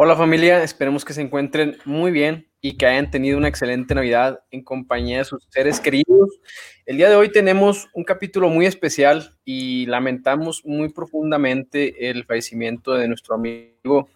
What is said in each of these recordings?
Hola familia, esperemos que se encuentren muy bien y que hayan tenido una excelente Navidad en compañía de sus seres queridos. El día de hoy tenemos un capítulo muy especial y lamentamos muy profundamente el fallecimiento de nuestro amigo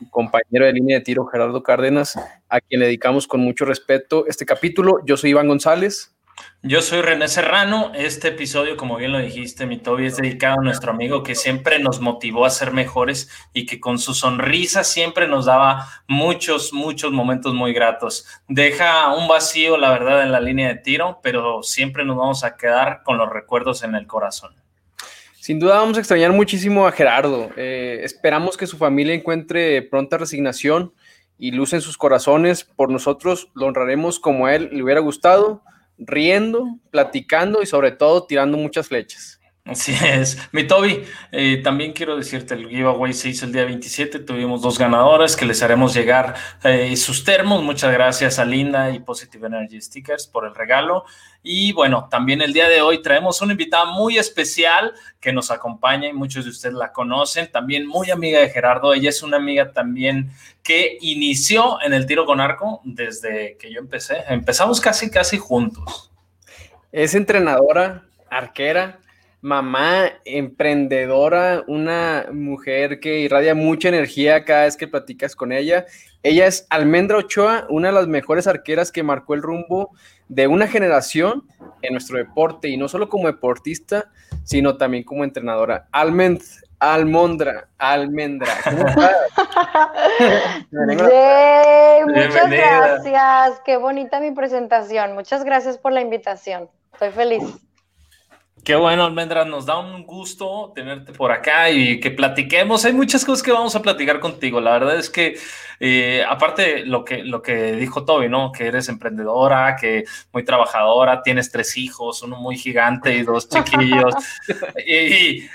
y compañero de línea de tiro Gerardo Cárdenas, a quien le dedicamos con mucho respeto este capítulo. Yo soy Iván González. Yo soy René Serrano. Este episodio, como bien lo dijiste, mi Toby, es dedicado a nuestro amigo que siempre nos motivó a ser mejores y que con su sonrisa siempre nos daba muchos, muchos momentos muy gratos. Deja un vacío, la verdad, en la línea de tiro, pero siempre nos vamos a quedar con los recuerdos en el corazón. Sin duda vamos a extrañar muchísimo a Gerardo. Eh, esperamos que su familia encuentre pronta resignación y luz en sus corazones. Por nosotros lo honraremos como a él le hubiera gustado riendo, platicando y sobre todo tirando muchas flechas. Así es. Mi Toby, eh, también quiero decirte, el giveaway se hizo el día 27, tuvimos dos ganadoras que les haremos llegar eh, sus termos. Muchas gracias a Linda y Positive Energy Stickers por el regalo. Y bueno, también el día de hoy traemos una invitada muy especial que nos acompaña y muchos de ustedes la conocen, también muy amiga de Gerardo. Ella es una amiga también que inició en el tiro con arco desde que yo empecé. Empezamos casi, casi juntos. Es entrenadora, arquera mamá emprendedora, una mujer que irradia mucha energía cada vez que platicas con ella. Ella es Almendra Ochoa, una de las mejores arqueras que marcó el rumbo de una generación en nuestro deporte y no solo como deportista, sino también como entrenadora. Almend, Almondra, Almendra. muchas gracias. Qué bonita mi presentación. Muchas gracias por la invitación. Estoy feliz. Qué bueno, Almendra, nos da un gusto tenerte por acá y que platiquemos. Hay muchas cosas que vamos a platicar contigo. La verdad es que, eh, aparte lo que, lo que dijo Toby, ¿no? Que eres emprendedora, que muy trabajadora, tienes tres hijos, uno muy gigante y dos chiquillos. y, y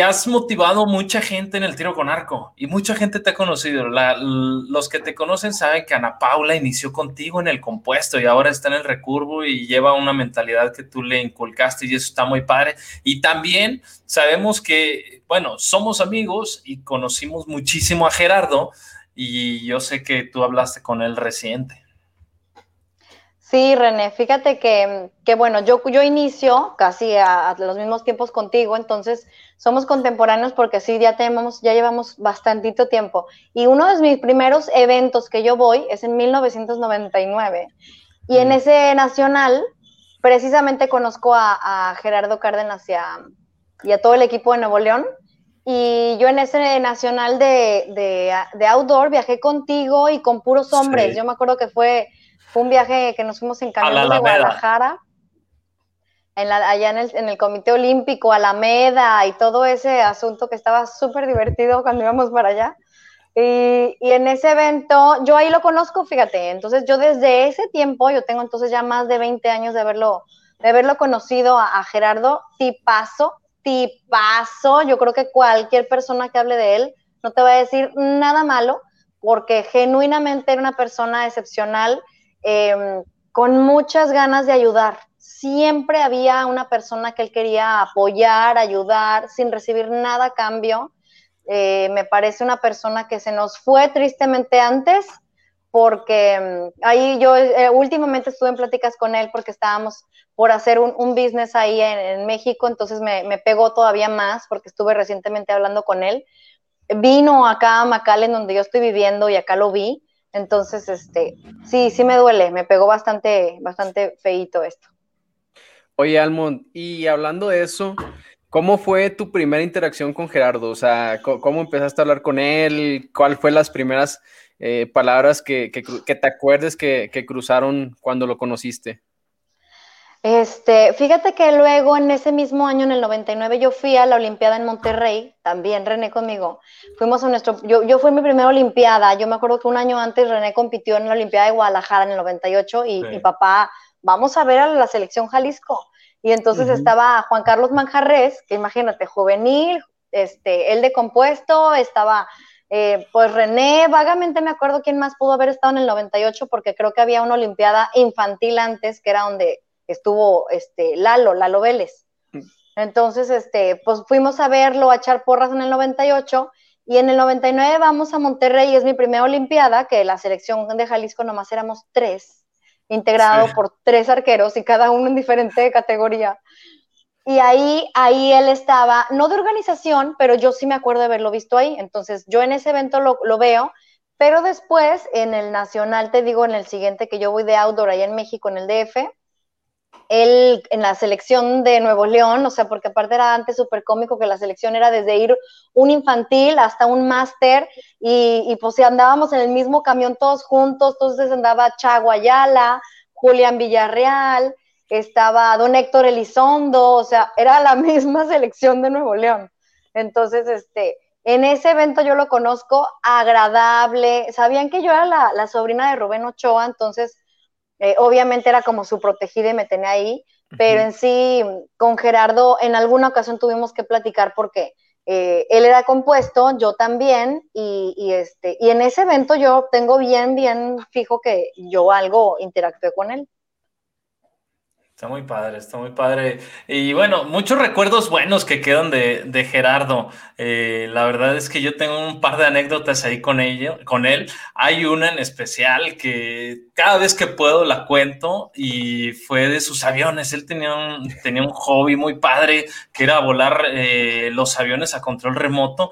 has motivado mucha gente en el tiro con arco y mucha gente te ha conocido. los que te conocen saben que Ana Paula inició contigo en el compuesto y ahora está en el recurvo y lleva una mentalidad que tú le inculcaste y eso está muy padre. Y también sabemos que, bueno, somos amigos y conocimos muchísimo a Gerardo y yo sé que tú hablaste con él reciente. Sí, René, fíjate que, que bueno, yo, yo inicio casi a, los mismos tiempos contigo, entonces somos contemporáneos porque sí, ya tenemos, ya llevamos bastantito tiempo. Y uno de mis primeros eventos que yo voy es en 1999. Y en ese nacional, precisamente conozco a, Gerardo Cárdenas y a, y a, todo el equipo de Nuevo León. Y yo en ese nacional de, de, outdoor viajé contigo y con puros hombres. Yo me acuerdo que fue fue un viaje que nos fuimos en camión de Guadalajara, en la, allá en el, en el, Comité Olímpico, Alameda y todo ese asunto que estaba súper divertido cuando íbamos para allá. Y, y, en ese evento, yo ahí lo conozco, fíjate, entonces yo desde ese tiempo, yo tengo entonces ya más de 20 años de haberlo, de haberlo conocido a, a Gerardo, tipazo, tipazo, yo creo que cualquier persona que hable de él no te va a decir nada malo, porque genuinamente era una persona excepcional, Em, con muchas ganas de ayudar. Siempre había una persona que él quería apoyar, ayudar, sin recibir nada cambio. Eh, me parece una persona que se nos fue tristemente antes, porque em, ahí yo eh, últimamente estuve en pláticas con él porque estábamos por hacer un, business ahí en, México, entonces me, me, pegó todavía más porque estuve recientemente hablando con él. Vino acá a McAllen, donde yo estoy viviendo, y acá lo vi. Entonces, este, sí, sí me duele, me pegó bastante, bastante feito esto. Oye, Almond, y hablando de eso, ¿cómo fue tu primera interacción con Gerardo? O sea, ¿cómo empezaste a hablar con él? ¿Cuál fue las primeras eh, palabras que, te acuerdes que, que cruzaron cuando lo conociste? Este, fíjate que luego en ese mismo año, en el 99, yo fui a la Olimpiada en Monterrey, también René conmigo. Fuimos a nuestro, yo, yo fui mi primera Olimpiada. Yo me acuerdo que un año antes René compitió en la Olimpiada de Guadalajara en el 98 y mi papá, vamos a ver a la selección Jalisco. Y entonces estaba Juan Carlos Manjarres, que imagínate, juvenil, este, él de compuesto, estaba eh, pues René, vagamente me acuerdo quién más pudo haber estado en el 98 porque creo que había una Olimpiada infantil antes, que era donde estuvo este, Lalo, Lalo Vélez. Mm. Entonces, este, pues fuimos a verlo, a echar porras en el 98 Y en el 99 vamos a Monterrey, es mi primera Olimpiada, que la selección de Jalisco nomás éramos tres, integrado por tres arqueros y cada uno en diferente categoría. Y ahí, ahí él estaba, no de organización, pero yo sí me acuerdo de haberlo visto ahí. Entonces, yo en ese evento lo, lo veo, pero después en el nacional, te digo, en el siguiente que yo voy de outdoor allá en México, en el DF, él en la selección de Nuevo León, o sea, porque aparte era antes súper cómico que la selección era desde ir un infantil hasta un máster y, y pues andábamos en el mismo camión todos juntos, entonces andaba Chaguayala, Julián Villarreal, estaba don Héctor Elizondo, o sea, era la misma selección de Nuevo León. Entonces, este, en ese evento yo lo conozco agradable, sabían que yo era la, la sobrina de Rubén Ochoa, entonces eh, obviamente era como su protegida y me tenía ahí, pero en sí, con Gerardo, en alguna ocasión tuvimos que platicar porque eh, él era compuesto, yo también, y, y, este, y en ese evento yo tengo bien, bien fijo que yo algo interactué con él. Está muy padre, está muy padre. Y bueno, muchos recuerdos buenos que quedan de, Gerardo. Eh, la verdad es que yo tengo un par de anécdotas ahí con, con él. Hay una en especial que cada vez que puedo la cuento y fue de sus aviones. Él tenía un, tenía un hobby muy padre que era volar eh, los aviones a control remoto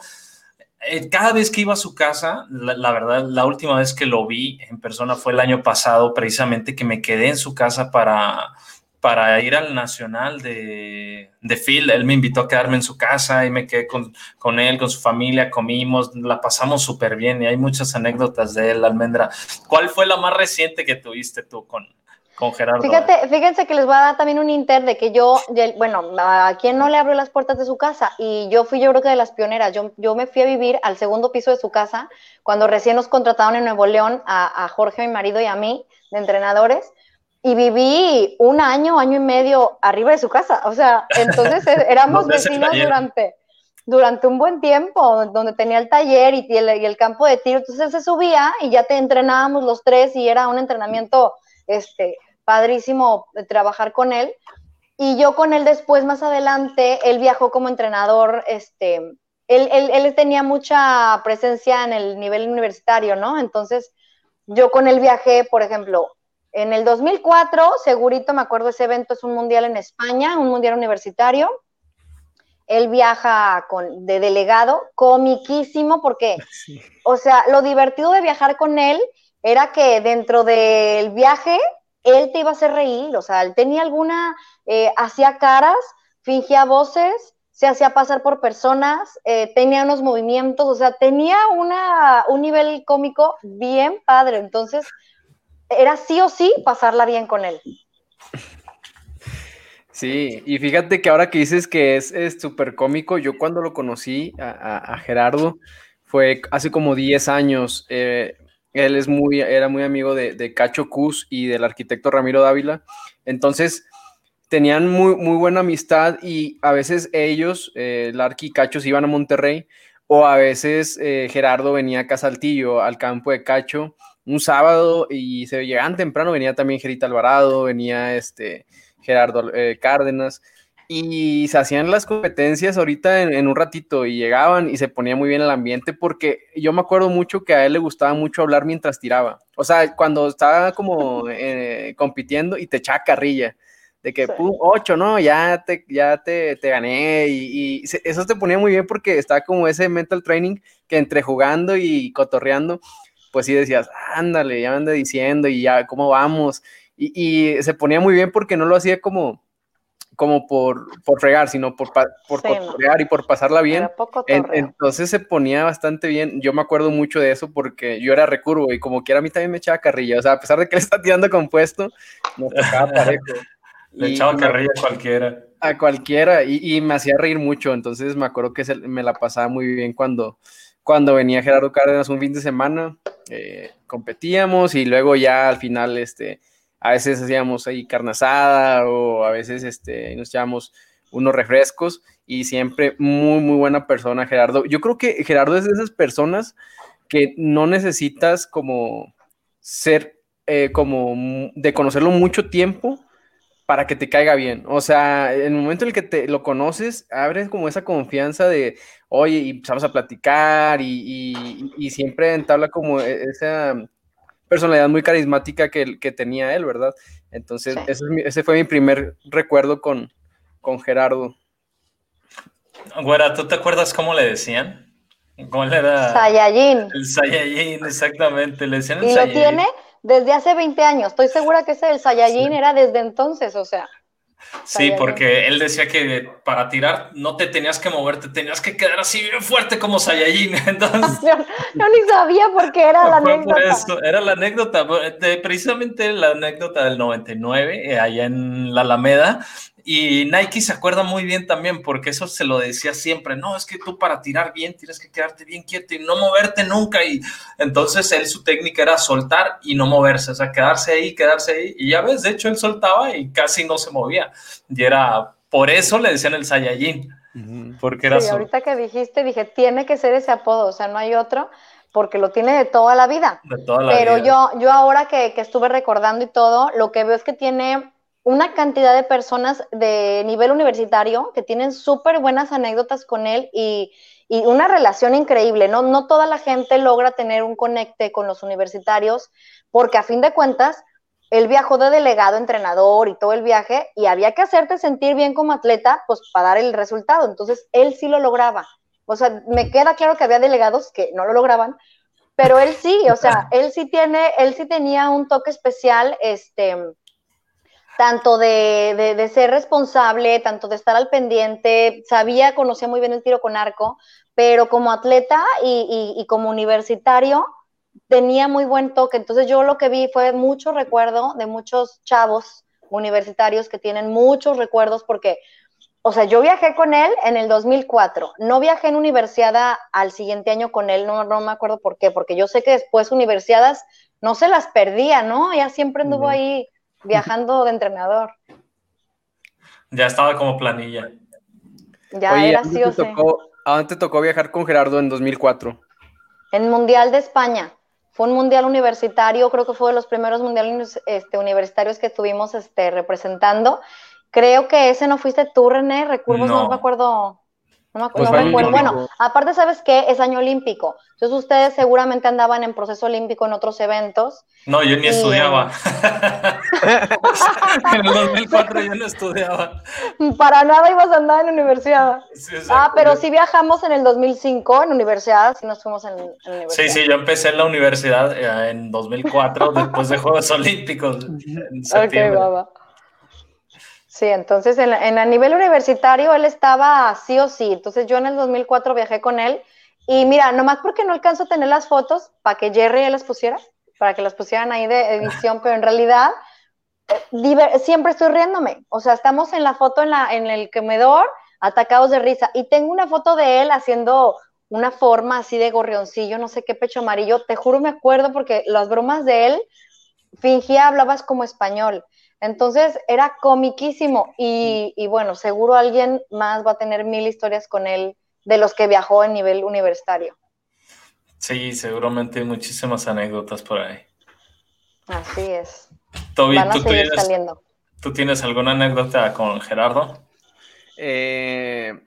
eh, cada vez que iba a su casa, la, verdad, la última vez que lo vi en persona fue el año pasado, precisamente que me quedé en su casa para, para ir al Nacional de, de Phil. Él me invitó a quedarme en su casa y me quedé con, con él, con su familia, comimos, la pasamos súper bien y hay muchas anécdotas de él, Almendra. ¿Cuál fue la más reciente que tuviste tú con, con Gerardo? Fíjate, fíjense que les voy a dar también un inter de que yo, bueno, a quien no le abrió las puertas de su casa y yo fui yo creo que de las pioneras, yo, yo me fui a vivir al segundo piso de su casa cuando recién nos contrataron en Nuevo León a, a Jorge, mi marido y a mí de entrenadores y viví un año, año y medio arriba de su casa. O sea, entonces eh, éramos vecinos durante, durante un buen tiempo, donde tenía el taller y el, y el, campo de tiro. Entonces él se subía y ya te entrenábamos los tres y era un entrenamiento este, padrísimo de trabajar con él. Y yo con él después, más adelante, él viajó como entrenador, este, él, él, él tenía mucha presencia en el nivel universitario, ¿no? Entonces, yo con él viajé, por ejemplo, en el 2004, segurito me acuerdo, ese evento es un mundial en España, un mundial universitario. Él viaja con, de delegado, comiquísimo, porque, o sea, lo divertido de viajar con él era que dentro del viaje él te iba a hacer reír, o sea, él tenía alguna, eh, hacía caras, fingía voces, se hacía pasar por personas, eh, tenía unos movimientos, o sea, tenía una, un nivel cómico bien padre. Entonces, era sí o sí pasarla bien con él. Sí, y fíjate que ahora que dices que es súper cómico, yo cuando lo conocí a, Gerardo fue hace como 10 años. Eh, él es muy, era muy amigo de, Cacho Cus y del arquitecto Ramiro Dávila. Entonces, tenían muy, muy buena amistad y a veces ellos, eh, Larky y Cacho, se iban a Monterrey o a veces eh, Gerardo venía a Saltillo, al campo de Cacho, un sábado y se llegaban temprano, venía también Gerita Alvarado, venía este Gerardo eh, Cárdenas y se hacían las competencias ahorita en, un ratito y llegaban y se ponía muy bien el ambiente porque yo me acuerdo mucho que a él le gustaba mucho hablar mientras tiraba. O sea, cuando estaba como eh, compitiendo y te echaba carrilla de que, pum, ocho, no, ya te, ya te, te gané, y, y, eso te ponía muy bien porque estaba como ese mental training que entre jugando y cotorreando, pues sí decías, ándale, ya me anda diciendo y ya, ¿cómo vamos? Y, y, se ponía muy bien porque no lo hacía como, como por, por fregar, sino por, por y por pasarla bien. entonces se ponía bastante bien. Yo me acuerdo mucho de eso porque yo era recurvo y como quiera a mí también me echaba carrilla. O sea, a pesar de que le está tirando compuesto, nos tocaba parejo. Le echaba carrilla a cualquiera. A cualquiera y, y, me hacía reír mucho. Entonces me acuerdo que me la pasaba muy bien cuando, cuando venía Gerardo Cárdenas un fin de semana, eh, competíamos y luego ya al final, este, a veces hacíamos ahí carne asada o a veces este, nos echábamos unos refrescos y siempre muy, muy buena persona Gerardo. Yo creo que Gerardo es de esas personas que no necesitas como ser, eh, como de conocerlo mucho tiempo para que te caiga bien. O sea, en el momento en el que te lo conoces, abres como esa confianza de, oye, y empezamos a platicar y, y, siempre entabla como e, esa personalidad muy carismática que, que tenía él, ¿verdad? Entonces, ese, fue mi primer recuerdo con, con Gerardo. Güera, ¿tú te acuerdas cómo le decían? ¿Cómo le era? Saiyajin. El Saiyajin, exactamente. Le decían el y lo tiene desde hace 20 años. Estoy segura que ese el Saiyajin era desde entonces, o sea. Sí, porque él decía que para tirar no te tenías que mover, te tenías que quedar así bien fuerte como Saiyajin. Entonces, yo, ni sabía por qué era la anécdota. era la anécdota, precisamente la anécdota del 99, eh, allá en la Alameda, y Nike se acuerda muy bien también, porque eso se lo decía siempre, no, es que tú para tirar bien tienes que quedarte bien quieto y no moverte nunca. Y entonces él su técnica era soltar y no moverse, o sea, quedarse ahí, quedarse ahí. Y ya ves, de hecho él soltaba y casi no se movía. Y era, por eso le decían el Saiyajin, porque era... Sí, ahorita que dijiste, dije, tiene que ser ese apodo, o sea, no hay otro porque lo tiene de toda la vida. De toda la Pero vida. yo, yo ahora que, que estuve recordando y todo, lo que veo es que tiene una cantidad de personas de nivel universitario que tienen súper buenas anécdotas con él y, una relación increíble, ¿no? No toda la gente logra tener un conecte con los universitarios porque a fin de cuentas, él viajó de delegado, entrenador y todo el viaje y había que hacerte sentir bien como atleta, pues para dar el resultado. Entonces, él sí lo lograba. O sea, me queda claro que había delegados que no lo lograban, pero él sí, o sea, él sí tiene, él sí tenía un toque especial, este, tanto de, ser responsable, tanto de estar al pendiente, sabía, conocía muy bien el tiro con arco, pero como atleta y, como universitario tenía muy buen toque. Entonces yo lo que vi fue mucho recuerdo de muchos chavos universitarios que tienen muchos recuerdos porque, o sea, yo viajé con él en el 2004, no viajé en universidad al siguiente año con él, no, no me acuerdo por qué, porque yo sé que después universidades no se las perdía, ¿no? Ya siempre anduvo ahí viajando de entrenador. Ya estaba como planilla. Ya era sí o sí. ¿A dónde te tocó viajar con Gerardo en 2004? En Mundial de España. Fue un mundial universitario, creo que fue de los primeros mundiales este, universitarios que estuvimos este, representando. Creo que ese no fuiste tú, René, recuerdo, no me acuerdo. No me, pues Bueno, aparte, ¿sabes qué? Es año olímpico. Entonces, ustedes seguramente andaban en proceso olímpico en otros eventos. No, yo ni estudiaba. en el 2004 yo no estudiaba. Para nada ibas a andar en la universidad. ah, pero sí viajamos en el 2005 en universidad, sí nos fuimos en, la universidad. Sí, sí, yo empecé en la universidad eh, en 2004, después de Juegos Olímpicos. En septiembre. Ok, baba. Sí, entonces en, en, a nivel universitario él estaba sí o sí. Entonces yo en el 2004 viajé con él y mira, nomás porque no alcanzo a tener las fotos para que Jerry las pusiera, para que las pusieran ahí de edición, pero en realidad eh, siempre estoy riéndome. O sea, estamos en la foto en, la, en el comedor atacados de risa y tengo una foto de él haciendo una forma así de gorrioncillo, no sé qué pecho amarillo. Te juro me acuerdo porque las bromas de él fingía hablabas como español. Entonces era comiquísimo y, bueno, seguro alguien más va a tener mil historias con él de los que viajó en nivel universitario. Sí, seguramente hay muchísimas anécdotas por ahí. Así es. Toby, ¿tú, tienes, saliendo. ¿tú tienes alguna anécdota con Gerardo? Eh,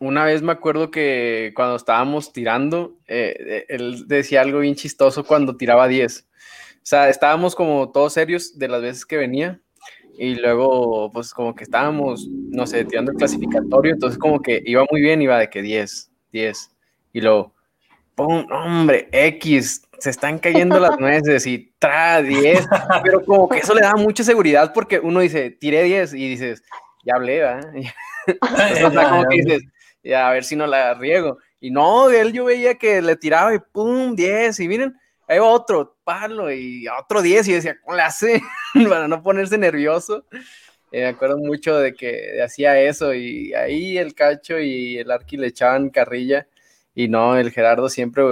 una vez me acuerdo que cuando estábamos tirando, eh, él decía algo bien chistoso cuando tiraba 10. O sea, estábamos como todos serios de las veces que venía y luego pues como que estábamos, no sé, tirando el clasificatorio, entonces como que iba muy bien, iba de que 10, 10, y luego, ¡pum! hombre, X, se están cayendo las nueces y tra 10, pero como que eso le da mucha seguridad porque uno dice, tiré 10 y dices, ya hablé, ¿verdad? o sea, como que dices, ya a ver si no la riego. Y no, él yo veía que le tiraba y ¡pum! 10, y miren, ahí va otro palo y otro 10 y decía, ¿cómo le hace? Para no ponerse nervioso. Eh, me acuerdo mucho de que hacía eso y ahí el cacho y el arqui le echaban carrilla y no, el Gerardo siempre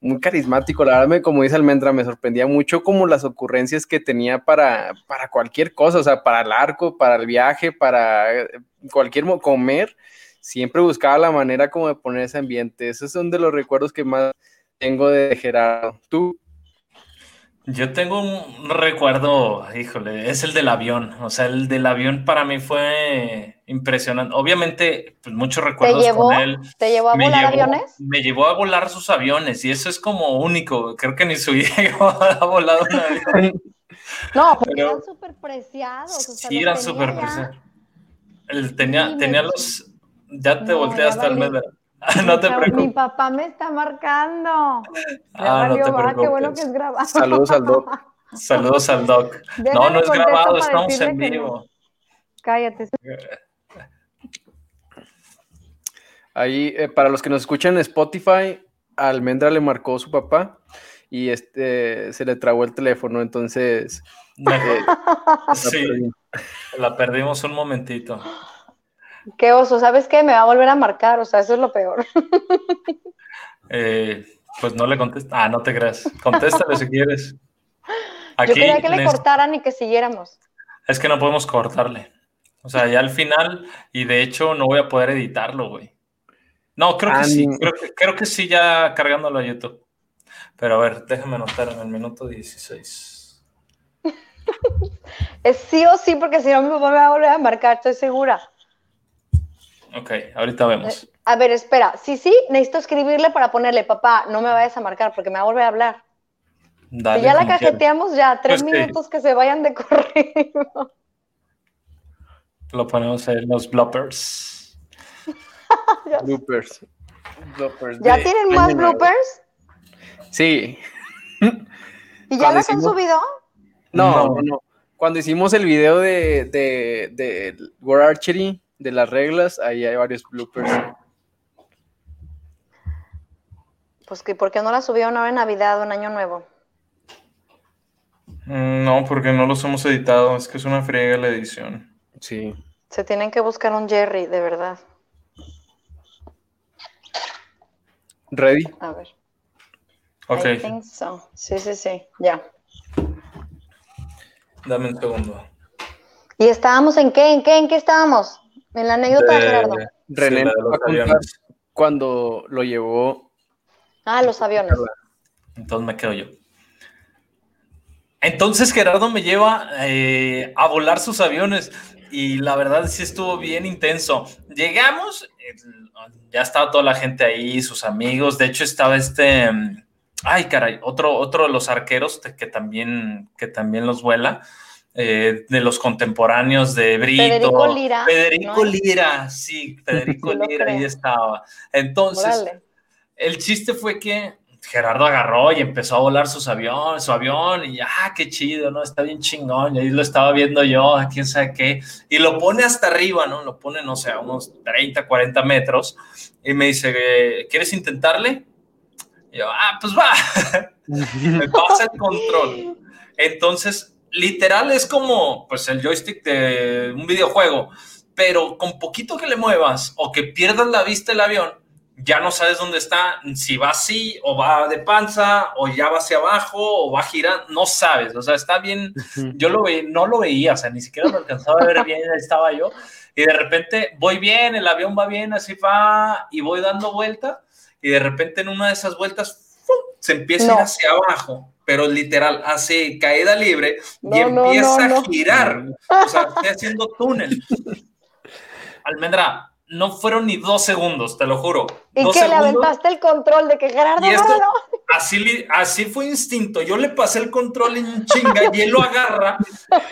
muy carismático, la verdad, como dice Almendra, me sorprendía mucho como las ocurrencias que tenía para, para cualquier cosa, o sea, para el arco, para el viaje, para cualquier comer, siempre buscaba la manera como de poner ese ambiente. Esos son de los recuerdos que más tengo de Gerardo. ¿Tú? Yo tengo un recuerdo, híjole, es el del avión. O sea, el del avión para mí fue impresionante. Obviamente, pues muchos recuerdos con él. ¿Te llevó a volar aviones? Me llevó a volar sus aviones y eso es como único. Creo que ni su hijo ha volado un avión. No, porque eran súper preciados. sí, eran súper preciados. Él tenía, tenía los. Ya te volteaste al medio. no te preocupes. Mi papá me está marcando. Ah, no te preocupes. Qué bueno que es grabado. Saludos al doc. Saludos al doc. no, no es grabado, estamos en vivo. Cállate. Ahí, eh, para los que nos escuchan en Spotify, Almendra le marcó su papá y este se le trabó el teléfono, entonces. Eh, sí, la perdimos un momentito. Qué oso, ¿sabes qué? Me va a volver a marcar, o sea, eso es lo peor. Eh, pues no le contesta. Ah, no te creas. Contéstale si quieres. Yo quería que le cortaran y que siguiéramos. Es que no podemos cortarle. O sea, ya al final, y de hecho no voy a poder editarlo, güey. No, creo que ah, sí. Creo que, sí, ya cargándolo a YouTube. Pero a ver, déjame anotar en el minuto 16. es sí o sí, porque si no me voy a volver a marcar, estoy segura. Ok, ahorita vemos. Eh, a ver, espera. Sí, sí, necesito escribirle para ponerle, papá, no me vayas a marcar porque me va a volver a hablar. Dale, si ya la cajeteamos, ya, tres pues minutos que se vayan de corrido. Lo ponemos en los bloopers. bloopers. ¿Ya tienen más bloopers? Sí. ¿Y ya los han subido? No, no, no, Cuando hicimos el video de, de, de War Archery, de las reglas, ahí hay varios bloopers. Pues que, ¿por qué no la subieron ahora en Navidad o en Año Nuevo? Mm, no, porque no los hemos editado, es que es una friega la edición. Sí. Se tienen que buscar un Jerry, de verdad. ¿Ready? A ver. Ok. I think so. Sí, sí, sí, ya. Dame un segundo. ¿Y estábamos en qué? ¿En qué? ¿En qué estábamos? En la anécdota de, Gerardo. René cuando lo llevó. Ah, los aviones. Entonces me quedo yo. Entonces Gerardo me lleva eh, a volar sus aviones y la verdad sí estuvo bien intenso. Llegamos, ya estaba toda la gente ahí, sus amigos. De hecho estaba este, ay caray, otro, otro de los arqueros que también, que también los vuela. Eh, de los contemporáneos de Brito. Federico Lira. Federico Lira, sí, Federico Lira ahí estaba. Entonces, el chiste fue que Gerardo agarró y empezó a volar sus aviones, su avión, y ah, qué chido, ¿no? Está bien chingón, y ahí lo estaba viendo yo, quién sabe qué, y lo pone hasta arriba, ¿no? Lo pone, no sé, a unos 30, 40 metros, y me dice, ¿quieres intentarle? Y yo, ah, pues va, me pasa el control. Entonces literal es como pues el joystick de un videojuego, pero con poquito que le muevas o que pierdas la vista el avión, ya no sabes dónde está, si va así o va de panza o ya va hacia abajo o va girando, no sabes, o sea, está bien, yo lo veía, no lo veía, o sea, ni siquiera lo alcanzaba a ver bien, ahí estaba yo, y de repente voy bien, el avión va bien, así va, y voy dando vuelta, y de repente en una de esas vueltas se empieza a ir hacia abajo pero literal hace caída libre y empieza a girar. O sea, estoy haciendo túnel. Almendra, no fueron ni dos segundos, te lo juro. Y que le aventaste el control de que Gerardo así, así fue instinto. Yo le pasé el control en chinga y él lo agarra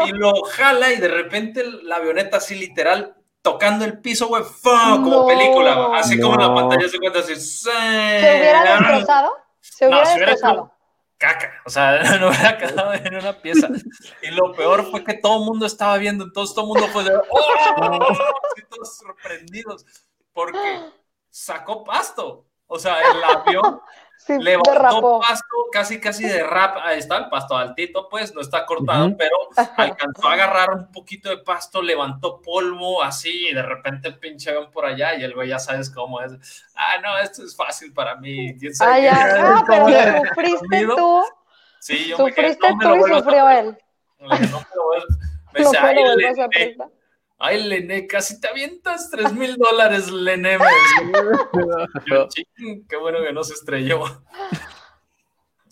y lo jala y de repente la avioneta así literal tocando el piso, güey, como película, así como la pantalla se cuenta así. ¿Se hubiera destrozado? Se hubiera destrozado caca, o sea, no hubiera quedado en una pieza. Y lo peor fue que todo el mundo estaba viendo, entonces todo el mundo fue de, ¡oh! todos sorprendidos, porque sacó pasto. O sea, el avión levantó pasto, casi casi de rap, ahí está el pasto altito, pues no está cortado, pero alcanzó a agarrar un poquito de pasto, levantó polvo así, y de repente pinche avión por allá, y el güey ya sabes cómo es. Ah, no, esto es fácil para mí. ¿Quién sabe ah, pero sufriste tú. Sí, yo Sufriste me tú y sufrió él. No me lo a prestar. Ay, Lené, casi te avientas 3 mil dólares, Lené. qué bueno que no se estrelló.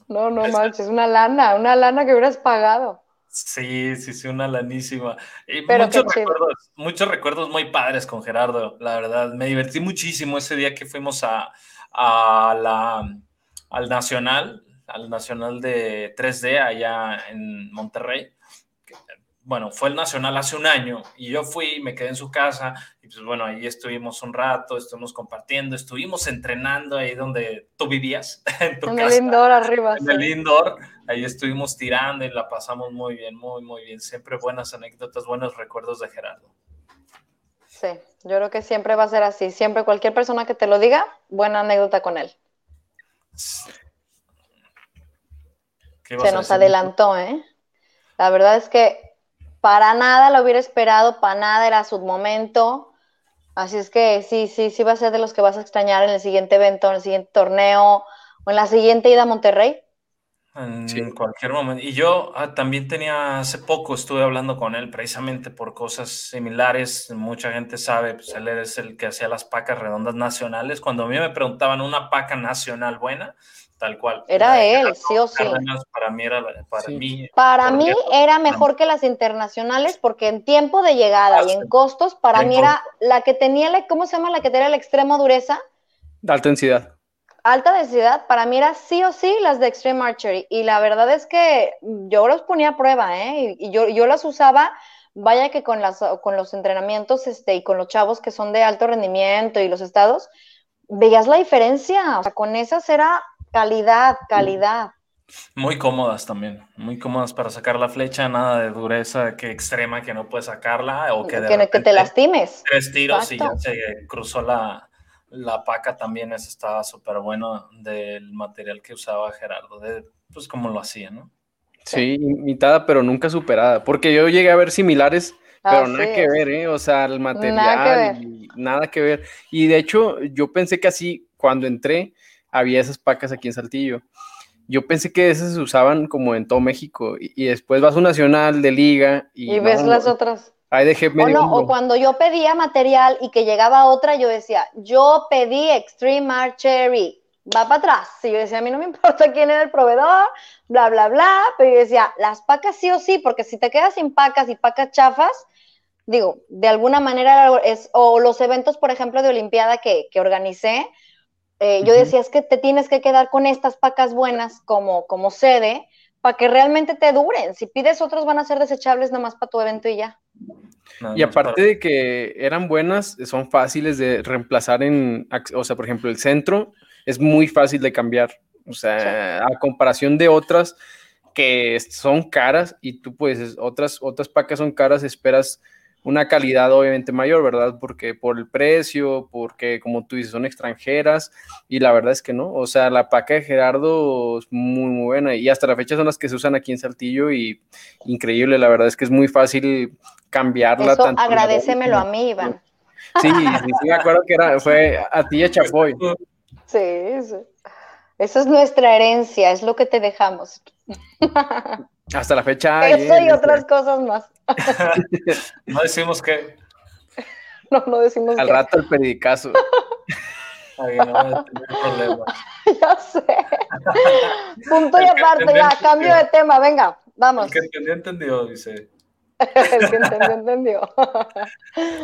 No, no manches, una lana, una lana que hubieras pagado. Sí, sí, sí, una lanísima. muchos, recuerdos, muchos recuerdos muy padres con Gerardo, la verdad. Me divertí muchísimo ese día que fuimos a, la, al Nacional, al Nacional de 3D allá en Monterrey. Bueno, fue el Nacional hace un año y yo fui, me quedé en su casa y pues bueno, ahí estuvimos un rato, estuvimos compartiendo, estuvimos entrenando ahí donde tú vivías, en tu en el indoor arriba. En el indoor, ahí estuvimos tirando y la pasamos muy bien, muy, muy bien. Siempre buenas anécdotas, buenos recuerdos de Gerardo. Sí, yo creo que siempre va a ser así. Siempre cualquier persona que te lo diga, buena anécdota con él. Se nos adelantó, ¿eh? La verdad es que para nada lo hubiera esperado, para nada era su momento. Así es que sí, sí, sí va a ser de los que vas a extrañar en el siguiente evento, en el siguiente torneo o en la siguiente ida a Monterrey. En cualquier momento. Y yo ah, también tenía, hace poco estuve hablando con él precisamente por cosas similares. Mucha gente sabe, pues él es el que hacía las pacas redondas nacionales. Cuando a mí me preguntaban una paca nacional buena, tal cual. Era él, sí o sí. Para mí era, para mí. Para mí era mejor que las internacionales porque en tiempo de llegada y en costos, para mí era la que tenía, ¿cómo se llama? La que tenía la extrema dureza. De alta densidad. Alta densidad, para mí era sí o sí las de Extreme Archery. Y la verdad es que yo los ponía a prueba, ¿eh? Y, yo, yo las usaba, vaya que con, las, con los entrenamientos este, y con los chavos que son de alto rendimiento y los estados, veías la diferencia. O sea, con esas era Calidad, calidad. Muy cómodas también, muy cómodas para sacar la flecha, nada de dureza que extrema que no puedes sacarla o que, que, te lastimes. Tres tiros y ya se cruzó la, la paca también, esa estaba súper bueno del material que usaba Gerardo, de, pues como lo hacía, ¿no? Sí, imitada pero nunca superada, porque yo llegué a ver similares, pero nada que ver, ¿eh? O sea, el material, nada que, nada que ver. Y de hecho, yo pensé que así, cuando entré, había esas pacas aquí en Saltillo. Yo pensé que esas se usaban como en todo México y, después vas a un nacional de liga y, ves las otras. Ahí dejé o, o cuando yo pedía material y que llegaba otra, yo decía, yo pedí Extreme Archery, va para atrás. Y yo decía, a mí no me importa quién era el proveedor, bla, bla, bla, pero yo decía, las pacas sí o sí, porque si te quedas sin pacas y pacas chafas, digo, de alguna manera es, o los eventos, por ejemplo, de Olimpiada que, que organicé, eh, yo decía, es que te tienes que quedar con estas pacas buenas como, como sede para que realmente te duren. Si pides otros van a ser desechables nomás para tu evento y ya. y aparte de que eran buenas, son fáciles de reemplazar en, o sea, por ejemplo, el centro es muy fácil de cambiar. O sea, a comparación de otras que son caras y tú pues otras, otras pacas son caras, esperas una calidad obviamente mayor, ¿verdad? Porque por el precio, porque como tú dices, son extranjeras y la verdad es que no, o sea, la paca de Gerardo es muy, muy buena y hasta la fecha son las que se usan aquí en Saltillo y increíble, la verdad es que es muy fácil cambiarla. Eso agradecemelo a mí, Iván. Sí, sí, sí, me acuerdo que era, fue a ti y a Chapoy. Sí, sí. Esa es nuestra herencia, es lo que te dejamos. Hasta la fecha. Eso y otras cosas más. no decimos que. No, no decimos Al rato el peridicazo. Ay, no, problema. ya sé. Punto y aparte, ya, cambio de tema, venga, vamos. El que entendió, entendió, dice. el que entendió, entendió.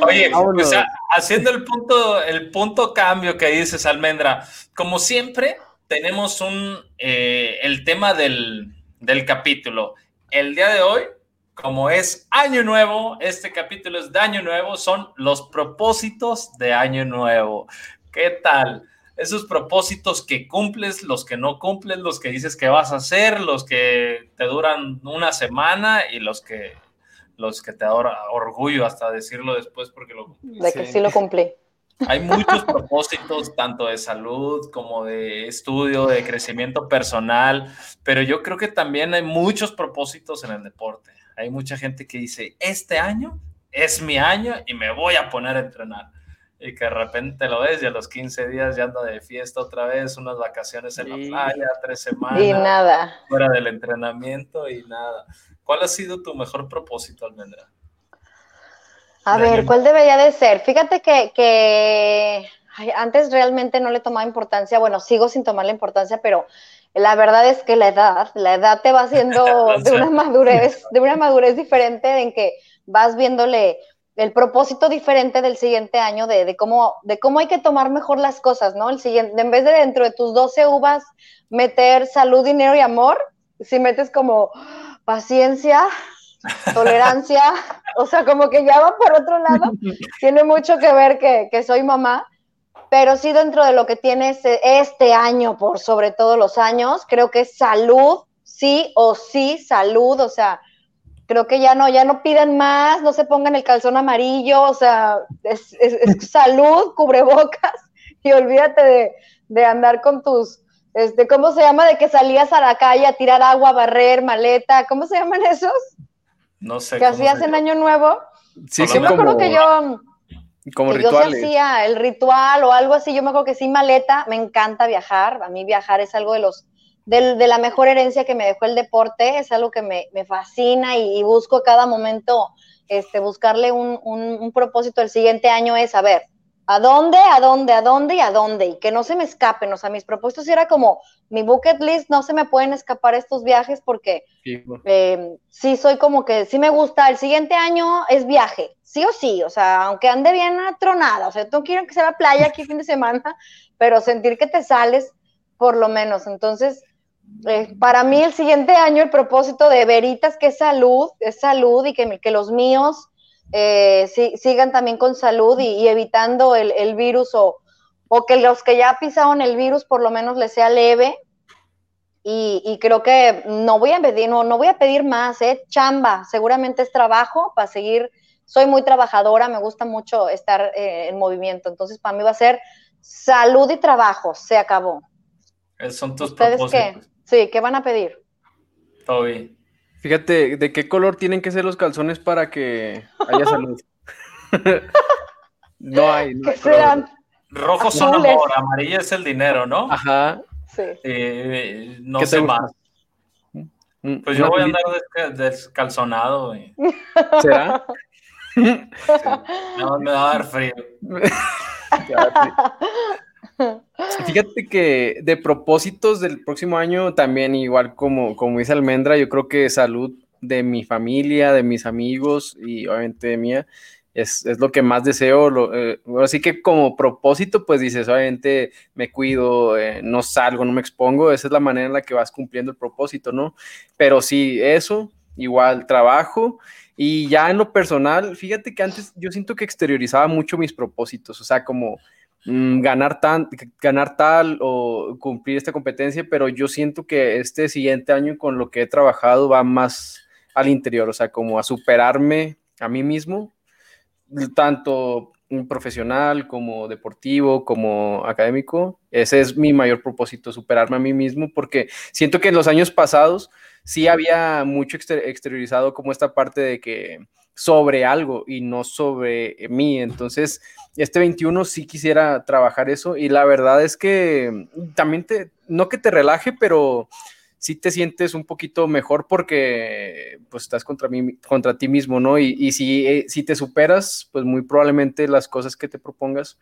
Oye, pues, haciendo el punto, el punto cambio que dices, Almendra, como siempre, tenemos un eh, el tema del, del capítulo. El día de hoy, como es año nuevo, este capítulo es de año nuevo, son los propósitos de año nuevo. ¿Qué tal? Esos propósitos que cumples, los que no cumples, los que dices que vas a hacer, los que te duran una semana y los que los que te da orgullo hasta decirlo después porque lo De que sí lo cumplí. Hay muchos propósitos, tanto de salud como de estudio, de crecimiento personal, pero yo creo que también hay muchos propósitos en el deporte. Hay mucha gente que dice, este año es mi año y me voy a poner a entrenar. Y que de repente lo ves y a los 15 días ya anda de fiesta otra vez, unas vacaciones en la playa, tres semanas. Y nada. Fuera del entrenamiento y nada. ¿Cuál ha sido tu mejor propósito, Almendra? A ver, ¿cuál debería de ser? Fíjate que, antes realmente no le tomaba importancia, bueno, sigo sin tomarle importancia, pero la verdad es que la edad, la edad te va haciendo de una madurez, de una madurez diferente en que vas viéndole el propósito diferente del siguiente año de, cómo, de cómo hay que tomar mejor las cosas, ¿no? El siguiente, en vez de dentro de tus 12 uvas meter salud, dinero y amor, si metes como paciencia, tolerancia, o sea, como que ya va por otro lado, tiene mucho que ver que, que soy mamá, pero sí dentro de lo que tienes este año, por sobre todos los años, creo que es salud, sí o sí, salud, o sea, creo que ya no, ya no piden más, no se pongan el calzón amarillo, o sea, es, salud, cubrebocas, y olvídate de, andar con tus, este, ¿cómo se llama? De que salías a la calle a tirar agua, barrer, maleta, ¿cómo se llaman esos? No sé. Que hacías en Año Nuevo. Sí, sí, me acuerdo que yo... Como que Yo hacía el ritual o algo así, yo me acuerdo que sí, maleta, me encanta viajar, a mí viajar es algo de los de, la mejor herencia que me dejó el deporte, es algo que me, fascina y, busco a cada momento este, buscarle un, un, propósito el siguiente año es, a ver, ¿a dónde, a dónde, a dónde y a dónde? Y que no se me escapen, o sea, mis propósitos era como, mi bucket list, no se me pueden escapar estos viajes porque sí, eh, sí soy como que, sí me gusta, el siguiente año es viaje, sí o sí, o sea, aunque ande bien atronada, o sea, no quiero que sea la playa aquí fin de semana, pero sentir que te sales por lo menos, entonces eh, para mí el siguiente año el propósito de Veritas, que es salud, es salud y que, que los míos eh, sigan también con salud y, evitando el, virus o, o, que los que ya pisaron el virus por lo menos les sea leve. Y, creo que no voy a pedir, no, no voy a pedir más, ¿eh? Chamba, seguramente es trabajo para seguir. Soy muy trabajadora, me gusta mucho estar eh, en movimiento. Entonces, para mí va a ser salud y trabajo, se acabó. son tus ¿Ustedes qué? Sí, ¿qué van a pedir? Toby. Fíjate, ¿de qué color tienen que ser los calzones para que haya salud? no hay. No ¿Qué serán? Rojo son amor, amarillo es el dinero, ¿no? Ajá. Sí. Eh, no sé más. Mm, pues yo voy a andar descalzonado. ¿Será? No, me va a dar frío. Fíjate que de propósitos del próximo año, también igual como, como dice Almendra, yo creo que salud de mi familia, de mis amigos y obviamente de mía, es, lo que más deseo. Lo, eh, así que como propósito, pues dices, obviamente me cuido, eh, no salgo, no me expongo, esa es la manera en la que vas cumpliendo el propósito, ¿no? Pero sí, eso, igual trabajo. Y ya en lo personal, fíjate que antes yo siento que exteriorizaba mucho mis propósitos, o sea, como Mm, ganar, tan, ganar tal o cumplir esta competencia, pero yo siento que este siguiente año con lo que he trabajado va más al interior, o sea, como a superarme a mí mismo, tanto profesional como deportivo, como académico. Ese es mi mayor propósito, superarme a mí mismo, porque siento que en los años pasados sí había mucho exteriorizado como esta parte de que sobre algo y no sobre mí. Entonces, este 21 sí quisiera trabajar eso y la verdad es que también te, no que te relaje, pero sí te sientes un poquito mejor porque pues estás contra, mí, contra ti mismo, ¿no? Y, si, eh, si te superas, pues muy probablemente las cosas que te propongas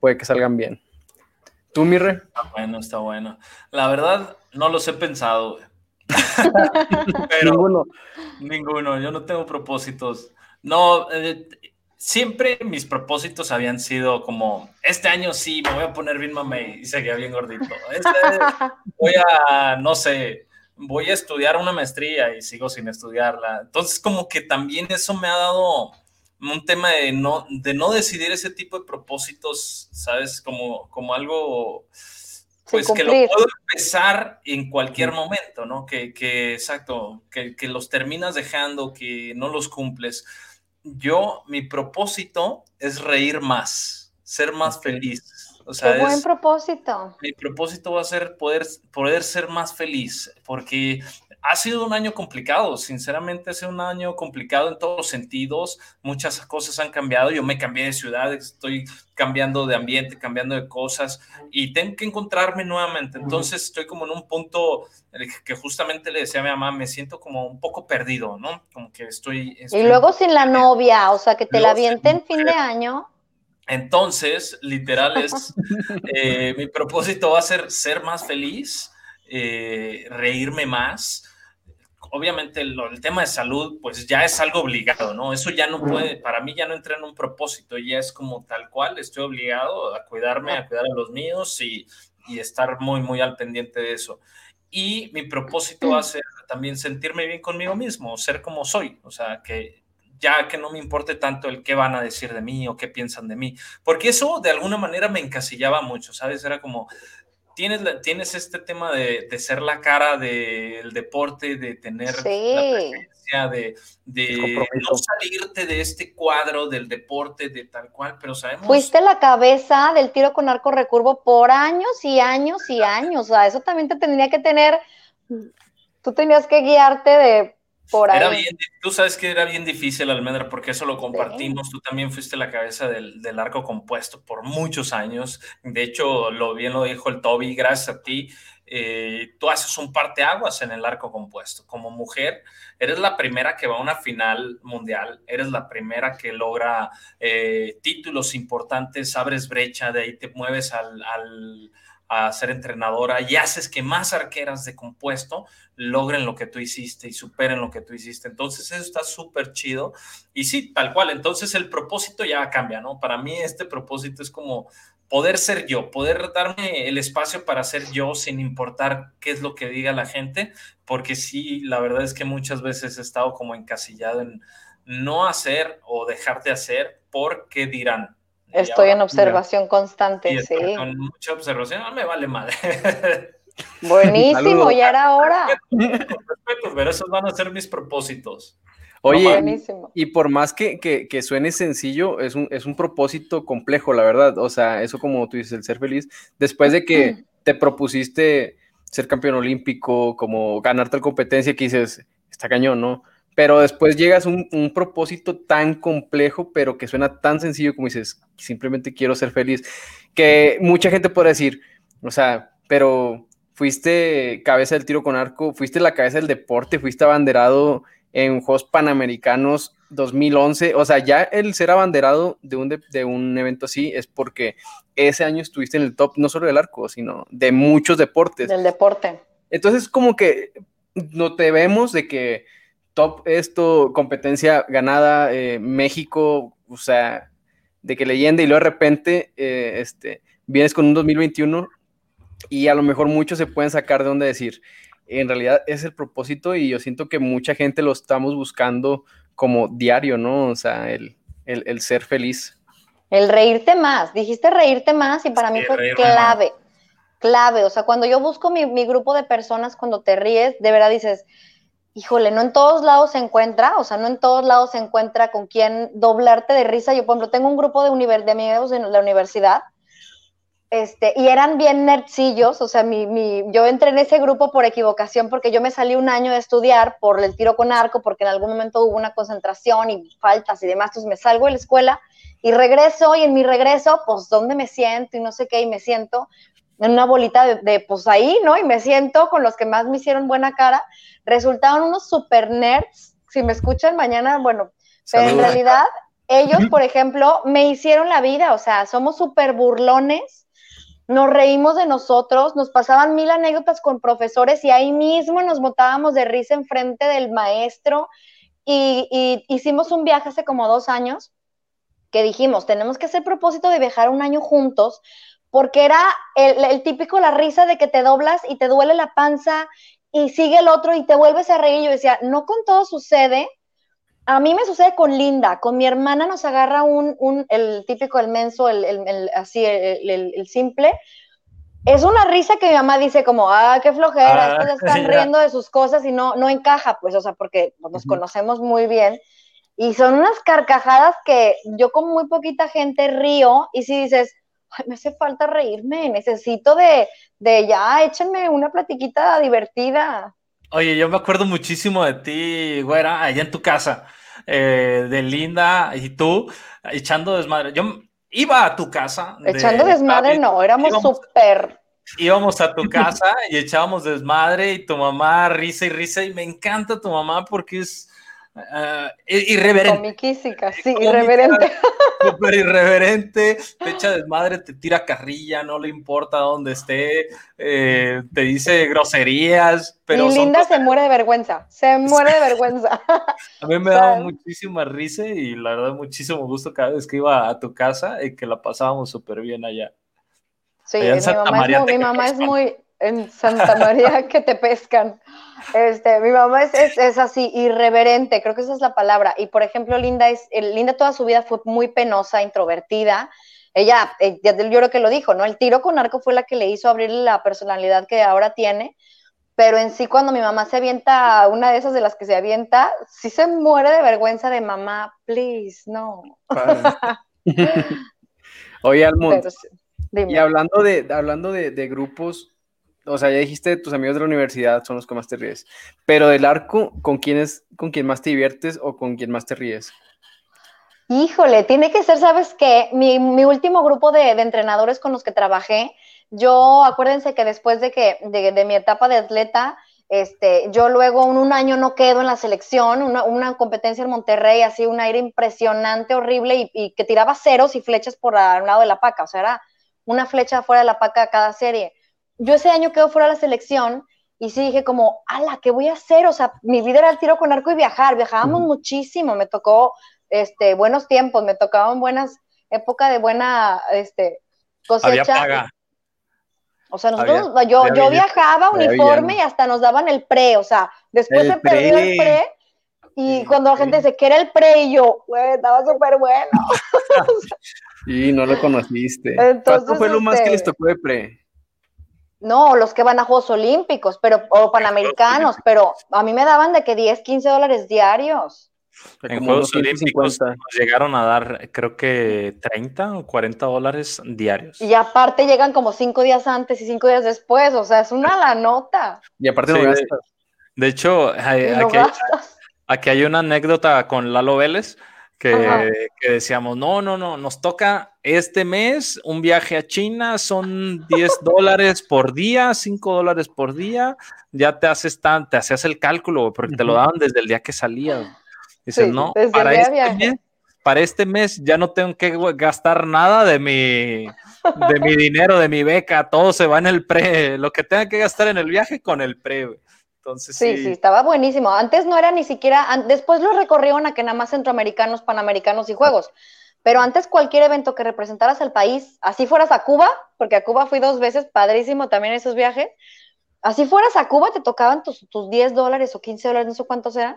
puede que salgan bien. ¿Tú, Mirre? Está bueno, está bueno. La verdad, no los he pensado, ninguno. Ninguno, yo no tengo propósitos. No, eh, siempre mis propósitos habían sido como, este año sí, me voy a poner bien mamey y seguía bien gordito. Este, voy a, no sé, voy a estudiar una maestría y sigo sin estudiarla. Entonces, como que también eso me ha dado un tema de no, de no decidir ese tipo de propósitos, ¿sabes? Como, como algo pues que lo puedo empezar en cualquier momento, ¿no? Que, que exacto, que, que, los terminas dejando, que no los cumples. Yo, mi propósito es reír más, ser más feliz. O sea, Qué buen propósito. Mi propósito va a ser poder, poder ser más feliz, porque ha sido un año complicado, sinceramente ha sido un año complicado en todos los sentidos, muchas cosas han cambiado, yo me cambié de ciudad, estoy cambiando de ambiente, cambiando de cosas y tengo que encontrarme nuevamente, entonces estoy como en un punto que justamente le decía a mi mamá, me siento como un poco perdido, ¿no? Como que estoy... y luego sin la novia, o sea, que te la avienten fin de año. Entonces, literal es, eh, mi propósito va a ser ser más feliz, eh, reírme más. Obviamente el, tema de salud, pues ya es algo obligado, ¿no? Eso ya no puede, para mí ya no entra en un propósito, ya es como tal cual, estoy obligado a cuidarme, a cuidar a los míos y, y estar muy, muy al pendiente de eso. Y mi propósito va a ser también sentirme bien conmigo mismo, ser como soy, o sea, que ya que no me importe tanto el qué van a decir de mí o qué piensan de mí, porque eso de alguna manera me encasillaba mucho, ¿sabes? Era como, tienes, tienes este tema de, ser la cara del deporte, de tener la presencia, de, de no salirte de este cuadro del deporte, de tal cual, pero sabemos... Fuiste la cabeza del tiro con arco recurvo por años y años y años, o sea, eso también te tendría que tener, tú tenías que guiarte de era bien, tú sabes que era bien difícil, Almendra, porque eso lo compartimos. Tú también fuiste la cabeza del, arco compuesto por muchos años. De hecho, lo bien lo dijo el Toby, gracias a ti. Eh, tú haces un parteaguas en el arco compuesto. Como mujer, eres la primera que va a una final mundial, eres la primera que logra eh, títulos importantes, abres brecha, de ahí te mueves al a ser entrenadora y haces que más arqueras de compuesto logren lo que tú hiciste y superen lo que tú hiciste. Entonces eso está súper chido. Y sí, tal cual. Entonces el propósito ya cambia, ¿no? Para mí este propósito es como poder ser yo, poder darme el espacio para ser yo sin importar qué es lo que diga la gente, porque sí, la verdad es que muchas veces he estado como encasillado en no hacer o dejar de hacer porque dirán, Estoy en observación constante, sí. Con mucha observación, no me vale madre. Buenísimo, ya era hora. pero esos van a ser mis propósitos. Oye, y por más que, que, suene sencillo, es un, es un propósito complejo, la verdad. O sea, eso como tú dices, el ser feliz. Después de que te propusiste ser campeón olímpico, como ganarte la competencia, que dices, está cañón, ¿no? Pero después llegas a un, propósito tan complejo, pero que suena tan sencillo como dices, simplemente quiero ser feliz, que mucha gente puede decir, o sea, pero fuiste cabeza del tiro con arco, fuiste la cabeza del deporte, fuiste abanderado en Juegos Panamericanos 2011, o sea, ya el ser abanderado de un, de, un evento así es porque ese año estuviste en el top no solo del arco, sino de muchos deportes. Del deporte. Entonces, como que no te vemos de que top esto, competencia ganada, eh, México, o sea, de que leyenda y luego de repente eh, este, vienes con un 2021 y a lo mejor muchos se pueden sacar de donde decir, en realidad es el propósito y yo siento que mucha gente lo estamos buscando como diario, ¿no? O sea, el, ser feliz. El reírte más, dijiste reírte más y para mí fue clave, clave, o sea, cuando yo busco mi, mi grupo de personas, cuando te ríes, de verdad dices, híjole, no en todos lados se encuentra, o sea, no en todos lados se encuentra con quien doblarte de risa. Yo, por ejemplo, tengo un grupo de, de amigos en la universidad, este, y eran bien nerdcillos, o sea, mi, mi, yo entré en ese grupo por equivocación porque yo me salí un año de estudiar por el tiro con arco, porque en algún momento hubo una concentración y faltas y demás, entonces me salgo de la escuela y regreso, y en mi regreso, pues, ¿dónde me siento? Y no sé qué, y me siento en una bolita de, pues ahí, ¿no? Y me siento con los que más me hicieron buena cara. Resultaron unos super nerds. Si me escuchan mañana, bueno, pero en realidad ellos, por ejemplo, me hicieron la vida. O sea, somos súper burlones. Nos reímos de nosotros, nos pasaban mil anécdotas con profesores y ahí mismo nos botábamos de risa enfrente del maestro. Y, y hicimos un viaje hace como dos años que dijimos, tenemos que hacer propósito de viajar un año juntos porque era el, típico la risa de que te doblas y te duele la panza y sigue el otro y te vuelves a reír. Yo decía, no con todo sucede. A mí me sucede con Linda, con mi hermana nos agarra un, un el típico, el menso, el, el así, el, simple. Es una risa que mi mamá dice como, ah, qué flojera, ah, están riendo de sus cosas y no, no encaja, pues, o sea, porque nos conocemos muy bien. Y son unas carcajadas que yo con muy poquita gente río y si dices, me hace falta reírme, necesito de, de ya, échenme una platiquita divertida. Oye, yo me acuerdo muchísimo de ti, güera, allá en tu casa, eh, de Linda y tú, echando desmadre. Yo iba a tu casa. Echando desmadre, no, éramos súper. Íbamos a tu casa y echábamos desmadre y tu mamá risa y risa y me encanta tu mamá porque es uh, irreverente. Comiquísica, sí, irreverente. súper irreverente, te echa desmadre, te tira carrilla, no le importa dónde esté, eh, te dice groserías, pero... Y Linda se muere de vergüenza, se muere de vergüenza. A mí me daba muchísima risa y la verdad muchísimo gusto cada vez que iba a tu casa y que la pasábamos súper bien allá. Sí, mi mamá, es muy, en Santa María que te pescan. Este, mi mamá es, es, así, irreverente, creo que esa es la palabra. Y por ejemplo, Linda es, Linda toda su vida fue muy penosa, introvertida. Ella, eh, yo creo que lo dijo, ¿no? El tiro con arco fue la que le hizo abrir la personalidad que ahora tiene. Pero en sí, cuando mi mamá se avienta, una de esas de las que se avienta, sí se muere de vergüenza de mamá, please, no. Oye, Almond, y hablando de, hablando de, de grupos, o sea, ya dijiste, tus amigos de la universidad son los que más te ríes, pero del arco, ¿con quién es, con quién más te diviertes o con quién más te ríes? Híjole, tiene que ser, ¿sabes qué? Mi, mi último grupo de, de, entrenadores con los que trabajé, yo, acuérdense que después de que, de, de mi etapa de atleta, este, yo luego un, un, año no quedo en la selección, una, una, competencia en Monterrey, así un aire impresionante, horrible, y, y que tiraba ceros y flechas por un lado de la paca, o sea, era una flecha fuera de la paca cada serie yo ese año quedo fuera de la selección y sí dije como, ala, ¿qué voy a hacer? O sea, mi vida era el tiro con arco y viajar, viajábamos muchísimo, me tocó este, buenos tiempos, me tocaban buenas, época de buena este, cosecha. O sea, nosotros, yo, yo viajaba uniforme y hasta nos daban el pre, o sea, después se perdió el pre y cuando la gente dice que era el pre y yo, güey, estaba súper bueno. y no lo conociste. ¿Cuánto fue lo más que les este tocó de pre? No, los que van a Juegos Olímpicos, pero, o Panamericanos, pero a mí me daban de que 10, 15 dólares diarios. En Juegos Olímpicos nos llegaron a dar, creo que 30 o 40 dólares diarios. Y aparte llegan como 5 días antes y 5 días después, o sea, es una la nota. Y aparte no gastas. De, hecho, aquí, aquí, hay una anécdota con Lalo Vélez que, decíamos, no, no, no, nos toca este mes un viaje a China, son 10 dólares por día, 5 dólares por día, ya te haces tan, te hacías el cálculo, porque te lo daban desde el día que salías. Dices, no, para este, mes, para este mes ya no tengo que gastar nada de mi, de mi dinero, de mi beca, todo se va en el pre, lo que tenga que gastar en el viaje con el pre sí, sí, estaba buenísimo. Antes no era ni siquiera, después lo recorrieron a que nada más centroamericanos, panamericanos y juegos. Pero antes cualquier evento que representaras al país, así fueras a Cuba, porque a Cuba fui dos veces, padrísimo también esos viajes, así fueras a Cuba te tocaban tus, tus 10 dólares o 15 dólares, no sé cuántos eran.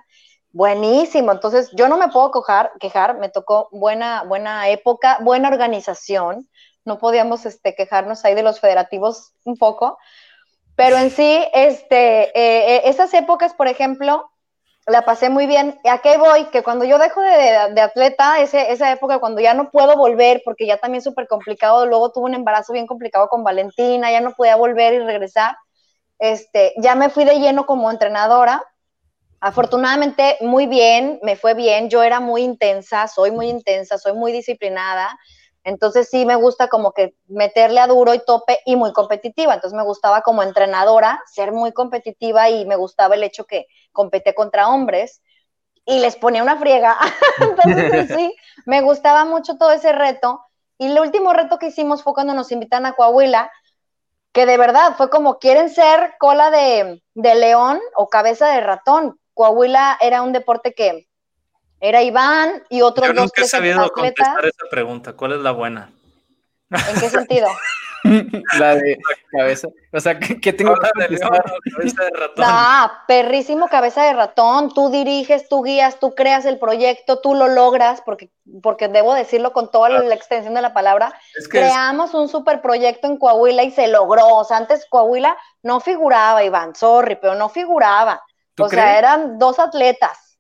Buenísimo, entonces yo no me puedo quejar, quejar, me tocó buena, buena época, buena organización, no podíamos este, quejarnos ahí de los federativos un poco, pero en sí, este, eh, eh, esas épocas, por ejemplo, la pasé muy bien. ¿A qué voy? Que cuando yo dejo de, de, atleta, ese, esa época cuando ya no puedo volver, porque ya también súper complicado, luego tuve un embarazo bien complicado con Valentina, ya no podía volver y regresar, este, ya me fui de lleno como entrenadora. Afortunadamente, muy bien, me fue bien, yo era muy intensa, soy muy intensa, soy muy disciplinada, entonces sí me gusta como que meterle a duro y tope y muy competitiva. Entonces me gustaba como entrenadora ser muy competitiva y me gustaba el hecho que competí contra hombres y les ponía una friega. Entonces sí, me gustaba mucho todo ese reto. Y el último reto que hicimos fue cuando nos invitan a Coahuila, que de verdad fue como quieren ser cola de, de león o cabeza de ratón. Coahuila era un deporte que era Iván y otros Yo nunca he sabido contestar esa pregunta. ¿Cuál es la buena? ¿En qué sentido? la de cabeza. O sea, ¿qué, tengo que de cabeza de ratón? Ah, perrísimo cabeza de ratón. Tú diriges, tú guías, tú creas el proyecto, tú lo logras, porque, porque debo decirlo con toda la extensión de la palabra. Creamos un super proyecto en Coahuila y se logró. O sea, antes Coahuila no figuraba, Iván, sorry, pero no figuraba. O sea, eran dos atletas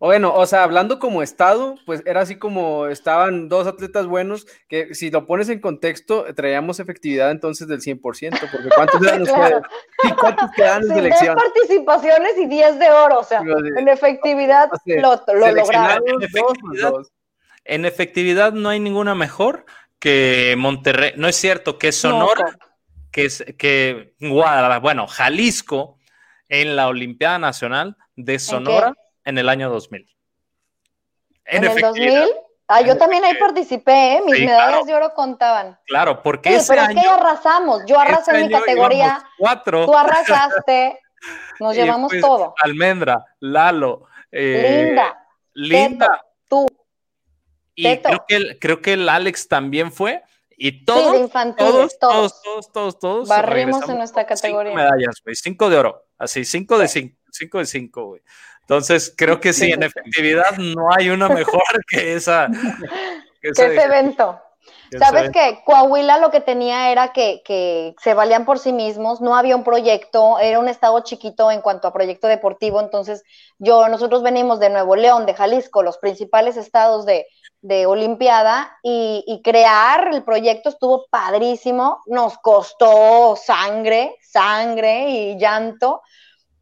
bueno, o sea, hablando como estado, pues era así como estaban dos atletas buenos, que si lo pones en contexto, traíamos efectividad entonces del 100%, porque ¿cuántos eran los claro. ¿Y cuántos quedan en selección? participaciones y 10 de oro, o sea, en efectividad lo, lo lograron. En efectividad, en efectividad, no hay ninguna mejor que Monterrey, no es cierto, que Sonora, que es que Guadalajara, bueno, Jalisco en la Olimpiada Nacional de Sonora en el año 2000. ¿En, el 2000? Ah, yo también ahí participé, ¿eh? mis medallas de oro contaban. Claro, porque sí, pero es que arrasamos, yo arrasé en mi categoría, cuatro. tú arrasaste, nos llevamos pues, todo. Almendra, Lalo, eh, Linda, Linda, tú. Y creo que, el, creo que el Alex también fue. Y todos, todos, todos, todos, todos, todos, Barrimos en nuestra categoría. Cinco medallas, güey, cinco de oro, así, cinco de cinco, cinco de cinco, güey. Entonces, creo que sí, en efectividad no hay una mejor que esa. Que, ese evento. Sabes que Coahuila lo que tenía era que, que, se valían por sí mismos, no había un proyecto, era un estado chiquito en cuanto a proyecto deportivo, entonces yo, nosotros venimos de Nuevo León, de Jalisco, los principales estados de, de Olimpiada, y, y, crear el proyecto estuvo padrísimo, nos costó sangre, sangre y llanto,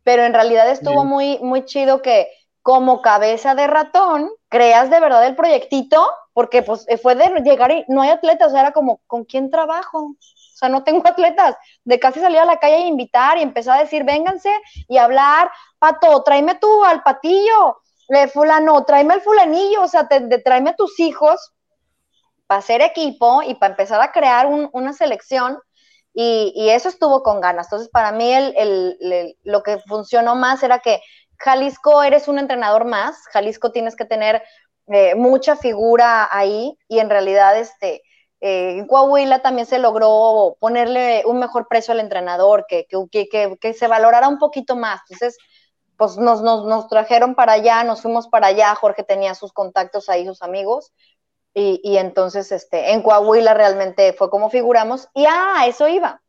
pero en realidad estuvo muy, muy chido que como cabeza de ratón creas de verdad el proyectito, porque pues fue de llegar y no hay atletas, o sea, era como, ¿con quién trabajo? O sea, no tengo atletas. De casi salir a la calle a invitar y empezar a decir, vénganse y hablar, pato, tráeme tú al patillo, le fulano, tráeme al fulanillo, o sea, te, tráeme a tus hijos para hacer equipo y para empezar a crear una selección y, eso estuvo con ganas. Entonces, para mí el, lo que funcionó más era que Jalisco eres un entrenador más, Jalisco tienes que tener eh, mucha figura ahí y en realidad este, eh, en Coahuila también se logró ponerle un mejor precio al entrenador, que, que, que, se valorara un poquito más. Entonces, pues nos, nos, nos, trajeron para allá, nos fuimos para allá, Jorge tenía sus contactos ahí, sus amigos, y, entonces, este, en Coahuila realmente fue como figuramos. Y ah, eso iba.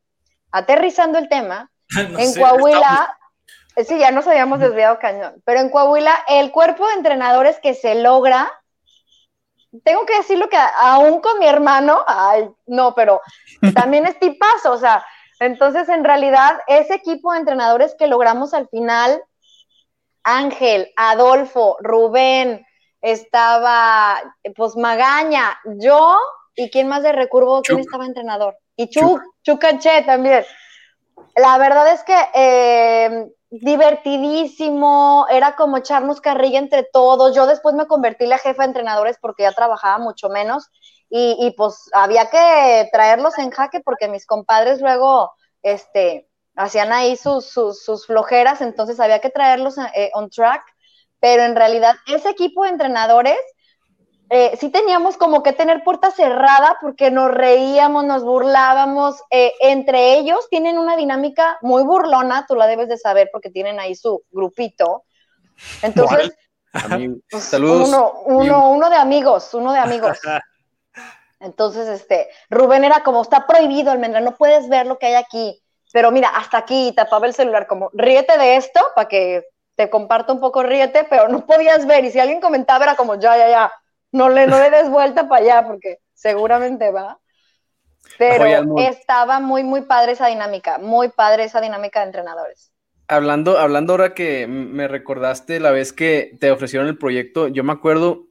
Aterrizando el tema, en Coahuila, eh, sí, ya nos habíamos desviado cañón, pero en Coahuila, el cuerpo de entrenadores que se logra, tengo que decirlo que aún con mi hermano, ay, no, pero también es tipazo, o sea, entonces en realidad ese equipo de entrenadores que logramos al final, Ángel, Adolfo, Rubén, estaba pues Magaña, yo y quién más de Recurvo, quién estaba entrenador. Y Chuc, Chucaché también. La verdad es que eh, divertidísimo, era como echarnos carrilla entre todos. Yo después me convertí la jefa de entrenadores porque ya trabajaba mucho menos y, pues había que traerlos en jaque porque mis compadres luego este, hacían ahí sus, sus, flojeras, entonces había que traerlos eh, on track pero en realidad ese equipo de entrenadores eh, sí teníamos como que tener puerta cerrada porque nos reíamos, nos burlábamos. Eh, entre ellos tienen una dinámica muy burlona, tú la debes de saber porque tienen ahí su grupito. Entonces, pues, saludos. Uno, uno, de amigos, uno de amigos. Entonces, este, Rubén era como, está prohibido, almendra, no puedes ver lo que hay aquí. Pero mira, hasta aquí tapaba el celular, como, ríete de esto para que te comparto un poco, ríete, pero no podías ver. Y si alguien comentaba, era como, ya, ya, ya, no le, no le des vuelta para allá, porque seguramente va. Pero estaba muy, muy padre esa dinámica, muy padre esa dinámica de entrenadores. Hablando, hablando ahora que me recordaste la vez que te ofrecieron el proyecto, yo me acuerdo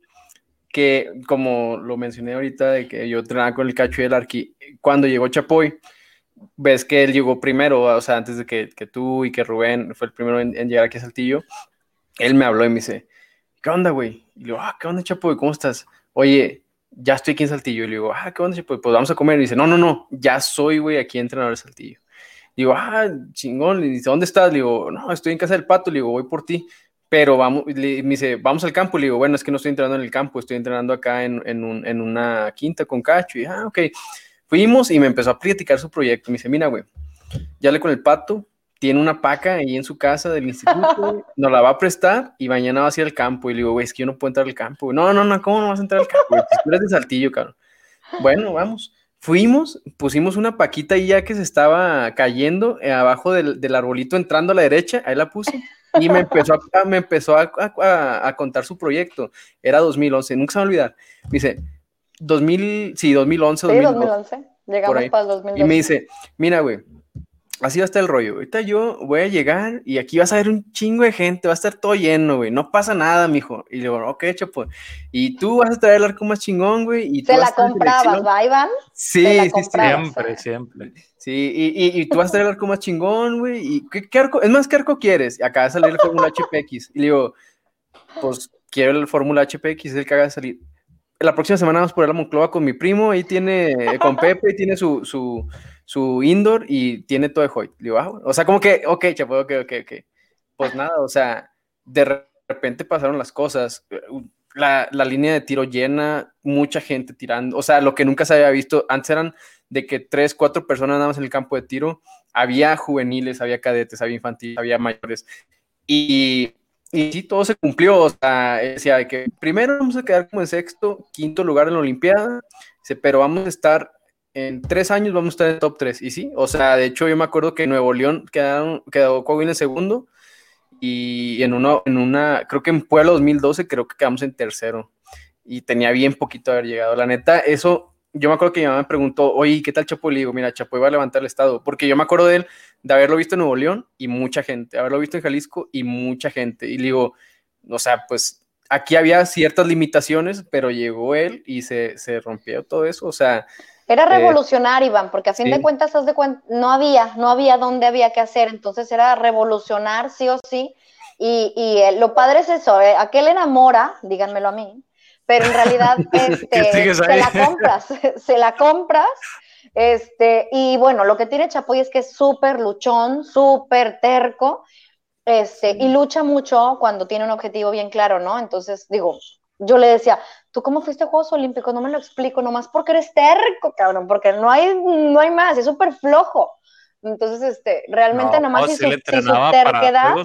que, como lo mencioné ahorita, de que yo entrenaba con el Cacho y el Arqui, cuando llegó Chapoy, ves que él llegó primero, o sea, antes de que, que tú y que Rubén fue el primero en, llegar aquí a Saltillo, él me habló y me dice, ¿qué onda, güey? Y le digo, ah, ¿qué onda, Chapo? ¿Cómo estás? Oye, ya estoy aquí en Saltillo. Y le digo, ah, ¿qué onda, Chapo? Pues vamos a comer. Y dice, no, no, no, ya soy, güey, aquí entrenador de Saltillo. digo, ah, chingón. Y dice, ¿dónde estás? Le digo, no, estoy en casa del pato. Le digo, voy por ti. Pero vamos, me dice, vamos al campo. Le digo, bueno, es que no estoy entrenando en el campo, estoy entrenando acá en, en, un, en una quinta con Cacho. Y, ah, ok. Fuimos y me empezó a platicar su proyecto. Me dice, mira, güey, ya le con el pato, tiene una paca ahí en su casa del instituto, nos la va a prestar y mañana va a ir al campo. Y le digo, güey, es que yo no puedo entrar al campo. No, no, no, ¿cómo no vas a entrar al campo? tú eres de Saltillo, cabrón. Bueno, vamos. Fuimos, pusimos una paquita ahí ya que se estaba cayendo eh, abajo del, del, arbolito entrando a la derecha, ahí la puse y me empezó, a, me empezó a, a, a, contar su proyecto. Era 2011, nunca se me va a olvidar. Dice, 2000, sí, 2011, sí, 2011. Llegamos para el 2012. Y me dice, mira, güey, así va a estar el rollo. Ahorita yo voy a llegar y aquí vas a ver un chingo de gente, va a estar todo lleno, güey. No pasa nada, mijo. Y le digo, ok, chapo. Y tú vas a traer el arco más chingón, güey. Y Se la comprabas, ¿va, Iván? Sí, sí, siempre, siempre. Sí, y, y, tú vas a traer el arco más chingón, güey. ¿Y qué, arco? Es más, ¿qué arco quieres? Y acaba de salir el Fórmula HPX. Y le digo, pues quiero el Fórmula HPX, es el que acaba de salir la próxima semana vamos por la Monclova con mi primo, ahí tiene, con Pepe, tiene su, su, su indoor y tiene todo de Hoy. Digo, ah, o sea, como que, ok, chapo, ok, ok, ok. Pues nada, o sea, de repente pasaron las cosas. La, la, línea de tiro llena, mucha gente tirando, o sea, lo que nunca se había visto, antes eran de que tres, cuatro personas nada más en el campo de tiro, había juveniles, había cadetes, había infantiles, había mayores, y, y sí, todo se cumplió, o sea, decía que primero vamos a quedar como en sexto, quinto lugar en la Olimpiada, pero vamos a estar en tres años vamos a estar en top 3. Y sí, o sea, de hecho yo me acuerdo que Nuevo León quedaron, quedó Coahuila en segundo y en, uno, en una, creo que en Puebla 2012 creo que quedamos en tercero y tenía bien poquito haber llegado. La neta, eso, yo me acuerdo que mi mamá me preguntó, oye, ¿qué tal Chapo? Y le digo, mira, Chapo iba a levantar el estado, porque yo me acuerdo de él, de haberlo visto en Nuevo León y mucha gente, haberlo visto en Jalisco y mucha gente. Y le digo, o sea, pues aquí había ciertas limitaciones, pero llegó él y se, se rompió todo eso, o sea... Era eh, revolucionar, Iván, porque a fin de cuentas, de no había, no había dónde había que hacer, entonces era revolucionar sí o sí, y, y eh, lo padre es eso, eh, aquel enamora, díganmelo a mí, pero en realidad este, se la compras, se la compras, este, y bueno, lo que tiene Chapoy es que es súper luchón, súper terco, este, y lucha mucho cuando tiene un objetivo bien claro, ¿no? Entonces, digo, yo le decía, ¿tú cómo fuiste a Juegos Olímpicos? No me lo explico, nomás porque eres terco, cabrón, porque no hay, no hay más, es súper flojo. Entonces, este, realmente nomás si, su, terquedad... Para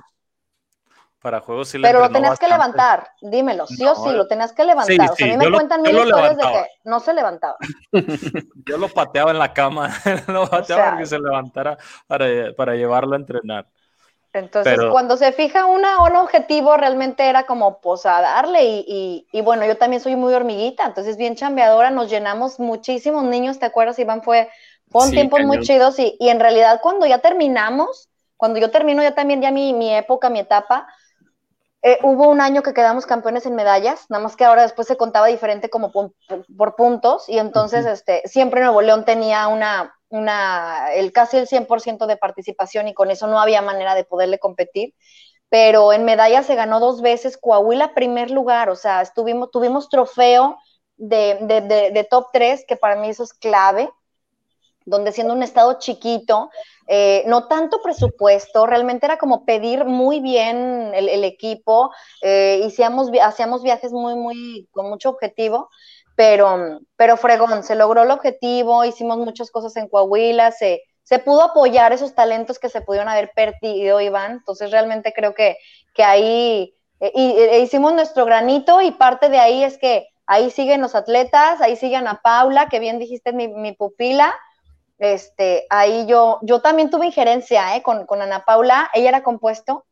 juegos, sí le Pero lo tenías que levantar, dímelo, sí o sí, lo tenías que levantar. o sea, a mí me cuentan mil historias de que no se levantaba. yo lo pateaba en la cama, lo pateaba para que se levantara para, para llevarlo a entrenar. Entonces, cuando se fija una, un objetivo, realmente era como, pues, a darle. Y, y, bueno, yo también soy muy hormiguita, entonces bien chambeadora, nos llenamos muchísimos niños, ¿te acuerdas, Iván? Fue, fue un tiempo muy chidos y, y, en realidad cuando ya terminamos, cuando yo termino ya también ya mi, mi época, mi etapa, eh, hubo un año que quedamos campeones en medallas, nada más que ahora después se contaba diferente como por, por puntos y entonces este, siempre Nuevo León tenía una, una, el casi el 100% de participación y con eso no había manera de poderle competir. Pero en medallas se ganó dos veces, Coahuila primer lugar, o sea, estuvimos, tuvimos trofeo de, de, de, top 3, que para mí eso es clave, donde siendo un estado chiquito, eh, no tanto presupuesto, realmente era como pedir muy bien el, equipo, eh, hacíamos, hacíamos viajes muy, muy, con mucho objetivo, pero, pero fregón, se logró el objetivo, hicimos muchas cosas en Coahuila, se, se pudo apoyar esos talentos que se pudieron haber perdido, Iván, entonces realmente creo que, que ahí eh, e hicimos nuestro granito y parte de ahí es que ahí siguen los atletas, ahí siguen a Paula, que bien dijiste mi, mi pupila, este, ahí yo, yo también tuve injerencia ¿eh? con, con Ana Paula, ella era compuesto,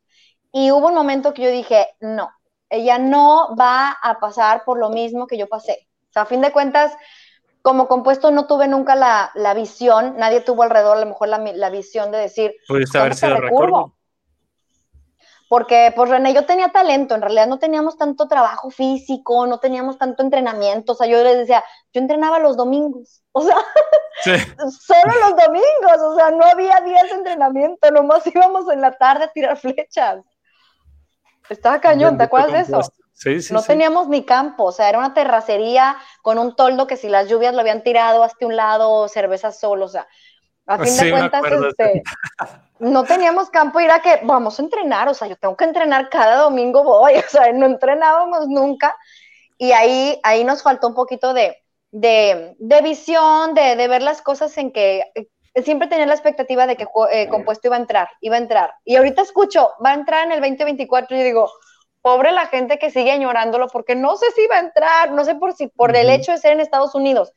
y hubo un momento que yo dije, no, ella no va a pasar por lo mismo que yo pasé sea, a fin de cuentas, como compuesto no tuve nunca la, visión, nadie tuvo alrededor a lo mejor la, visión de decir, ¿Pudiste haber sido recurvo? Porque, pues René, yo tenía talento, en realidad no teníamos tanto trabajo físico, no teníamos tanto entrenamiento, o sea, yo les decía, yo entrenaba los domingos, o sea, solo los domingos, o sea, no había días de entrenamiento, nomás íbamos en la tarde a tirar flechas. Estaba cañón, ¿te acuerdas de eso? no teníamos ni campo, o sea, era una terracería con un toldo que si las lluvias lo habían tirado hasta un lado, cerveza solo, o sea, a fin de cuentas, este, no teníamos campo era que vamos a entrenar, o sea, yo tengo que entrenar cada domingo voy, o sea, no entrenábamos nunca. Y ahí, ahí nos faltó un poquito de, de, visión, de, de, ver las cosas en que eh, siempre tenía la expectativa de que eh, compuesto iba a entrar, iba a entrar. Y ahorita escucho, va a entrar en el 2024 y digo, pobre la gente que sigue añorándolo porque no sé si va a entrar, no sé por si por el hecho de ser en Estados Unidos,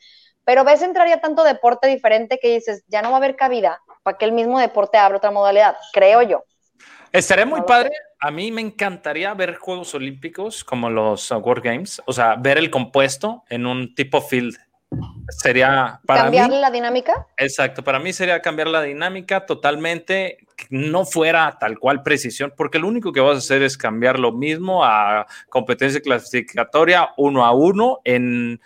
pero ves entrar ya tanto deporte diferente que dices, ya no va a haber cabida para que el mismo deporte abra otra modalidad, creo yo. Estaría muy padre. A mí me encantaría ver Juegos Olímpicos como los World Games, o sea, ver el compuesto en un tipo field. Sería para cambiar la dinámica. Exacto, para mí sería cambiar la dinámica totalmente no fuera tal cual precisión, porque lo único que vas a hacer es cambiar lo mismo a competencia clasificatoria uno a uno en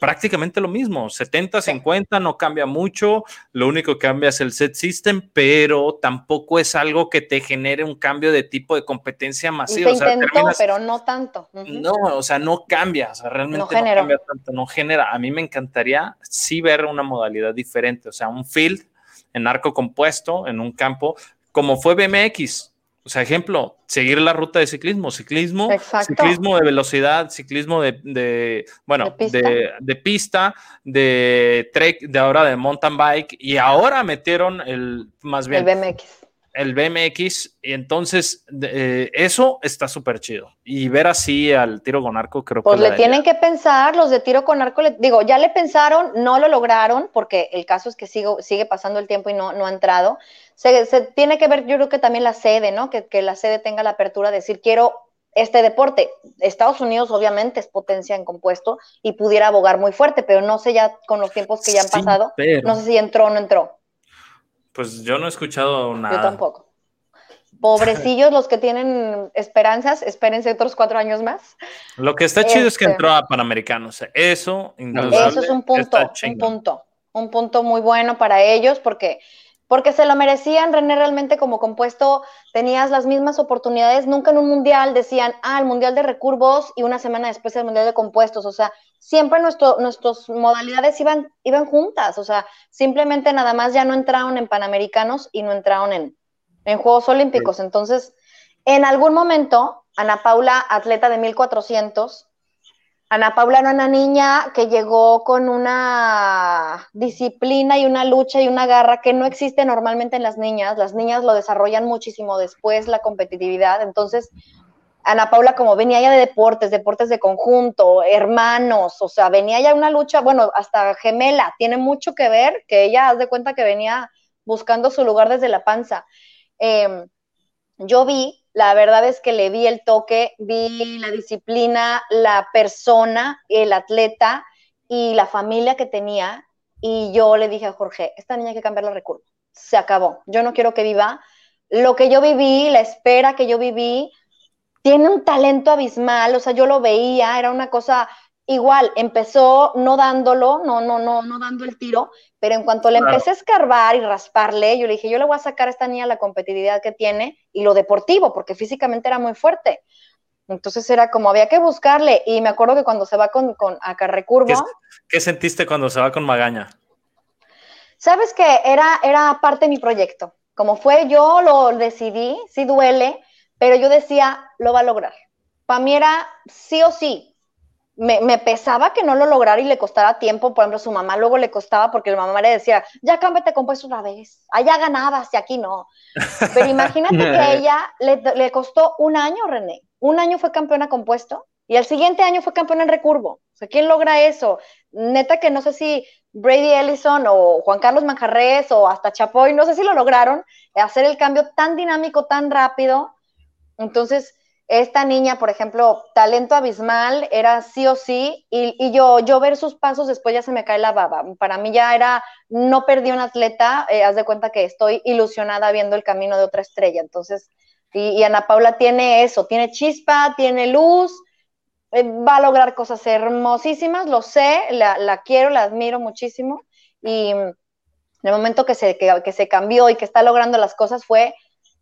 prácticamente lo mismo, 70, 50, no cambia mucho, lo único que cambia es el set system, pero tampoco es algo que te genere un cambio de tipo de competencia masiva. se intentó, pero no tanto. No, o sea, no cambia, o sea, realmente no, no, cambia tanto, no genera. A mí me encantaría sí ver una modalidad diferente, o sea, un field en arco compuesto, en un campo, como fue BMX, o sea, ejemplo, seguir la ruta de ciclismo, ciclismo, ciclismo de velocidad, ciclismo de, bueno, de pista. de trek, de ahora de mountain bike, y ahora metieron el, más bien. El BMX el BMX, y entonces eh, eso está súper chido. Y ver así al tiro con arco, creo pues que. Pues le tienen que pensar, los de tiro con arco, le, digo, ya le pensaron, no lo lograron, porque el caso es que sigo, sigue pasando el tiempo y no, no ha entrado. Se, tiene que ver, yo creo que también la sede, ¿no? Que, que la sede tenga la apertura de decir, quiero este deporte. Estados Unidos obviamente es potencia en compuesto y pudiera abogar muy fuerte, pero no sé ya con los tiempos que ya han pasado, no sé si entró o no entró. Pues yo no he escuchado nada. Yo tampoco. Pobrecillos los que tienen esperanzas, espérense otros cuatro años más. Lo que está chido es que este, entró a Panamericanos. Eso, Eso es un punto, un punto, un punto muy bueno para ellos porque porque se lo merecían, René, realmente como compuesto tenías las mismas oportunidades, nunca en un mundial decían, ah, el mundial de recurvos y una semana después el mundial de compuestos, o sea, siempre nuestro, nuestras modalidades iban, iban juntas, o sea, simplemente nada más ya no entraron en Panamericanos y no entraron en, en Juegos Olímpicos, entonces, en algún momento, Ana Paula, atleta de 1400, Ana Paula era una niña que llegó con una disciplina y una lucha y una garra que no existe normalmente en las niñas. Las niñas lo desarrollan muchísimo después, la competitividad. Entonces, Ana Paula como venía ya de deportes, deportes de conjunto, hermanos, o sea, venía ya una lucha, bueno, hasta gemela, tiene mucho que ver que ella, haz de cuenta que venía buscando su lugar desde la panza. Em, yo vi la verdad es que le vi el toque, vi la disciplina, la persona, el atleta y la familia que tenía. Y yo le dije a Jorge, esta niña hay que cambiar la recurva. Se acabó. Yo no quiero que viva. Lo que yo viví, la espera que yo viví, tiene un talento abismal. O sea, yo lo veía, era una cosa igual, empezó no dándolo, no, no, no, no dando el tiro, pero en cuanto le empecé a escarbar y rasparle, yo le dije, yo le voy a sacar a esta niña la competitividad que tiene y lo deportivo, porque físicamente era muy fuerte. Entonces era como había que buscarle. Y me acuerdo que cuando se va con, con a Carrecurvo. ¿Qué, ¿Qué, sentiste cuando se va con Magaña? Sabes que era, era parte de mi proyecto. Como fue, yo lo decidí, sí duele, pero yo decía, lo va a lograr. Para mí era sí o sí, me, pesaba que no lo lograra y le costara tiempo. Por ejemplo, su mamá luego le costaba porque la mamá le decía, ya cámbiate compuesto una vez, allá ganabas y aquí no. Pero imagínate que a ella le, costó un año, René. Un año fue campeona compuesto y el siguiente año fue campeona en recurvo. O sea, ¿quién logra eso? Neta que no sé si Brady Ellison o Juan Carlos Manjarres o hasta Chapoy, no sé si lo lograron, hacer el cambio tan dinámico, tan rápido. Entonces, esta niña, por ejemplo, talento abismal, era sí o sí, y, yo, yo ver sus pasos después ya se me cae la baba. Para mí ya era, no perdí un atleta, eh, haz de cuenta que estoy ilusionada viendo el camino de otra estrella. Entonces, y, Ana Paula tiene eso, tiene chispa, tiene luz, eh, va a lograr cosas hermosísimas, lo sé, la, quiero, la admiro muchísimo, y en el momento que se, que se cambió y que está logrando las cosas fue,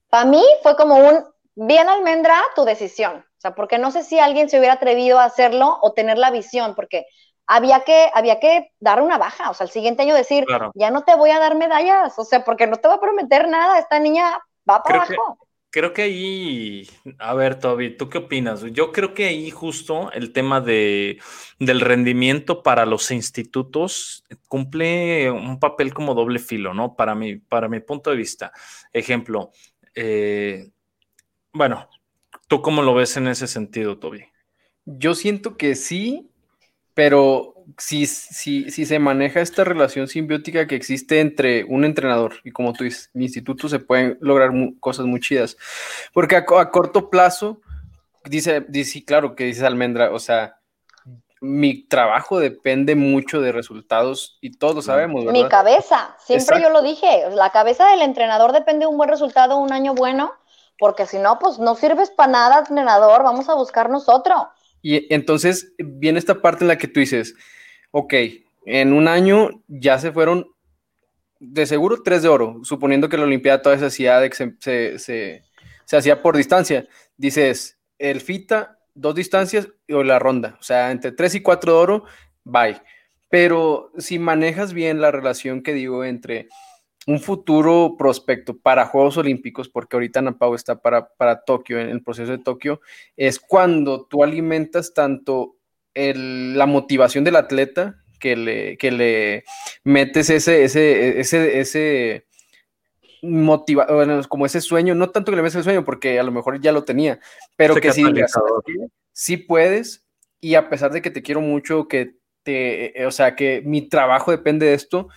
para mí fue como un bien almendra tu decisión. O sea, porque no sé si alguien se hubiera atrevido a hacerlo o tener la visión, porque había que, había que dar una baja. O sea, el siguiente año decir, ya no te voy a dar medallas. O sea, porque no te voy a prometer nada. Esta niña va para abajo. creo que ahí, a ver, Toby, ¿tú qué opinas? Yo creo que ahí justo el tema de, del rendimiento para los institutos cumple un papel como doble filo, ¿no? Para mi, para mi punto de vista. Ejemplo, eh, bueno, ¿tú cómo lo ves en ese sentido, Toby? Yo siento que sí, pero si, si, si se maneja esta relación simbiótica que existe entre un entrenador y como tú dices, el instituto se pueden lograr cosas muy chidas. Porque a, corto plazo, dice, dice, claro que dices Almendra, o sea, mi trabajo depende mucho de resultados y todos lo sabemos. ¿verdad? Mi cabeza, siempre yo lo dije, la cabeza del entrenador depende de un buen resultado, un año bueno porque si no, pues no sirves para nada, entrenador, vamos a buscarnos otro. Y entonces viene esta parte en la que tú dices, ok, en un año ya se fueron de seguro tres de oro, suponiendo que la Olimpiada todavía se hacía, de, se, se, se, hacía por distancia. Dices, el FITA, dos distancias o la ronda. O sea, entre tres y cuatro de oro, bye. Pero si manejas bien la relación que digo entre un futuro prospecto para Juegos Olímpicos, porque ahorita Napau está para, para Tokio, en el proceso de Tokio, es cuando tú alimentas tanto la motivación del atleta, que le, que le metes ese, ese, ese, ese motiva, como ese sueño, no tanto que le metes el sueño, porque a lo mejor ya lo tenía, pero que sí, sí puedes, y a pesar de que te quiero mucho, que te, o sea, que mi trabajo depende de esto,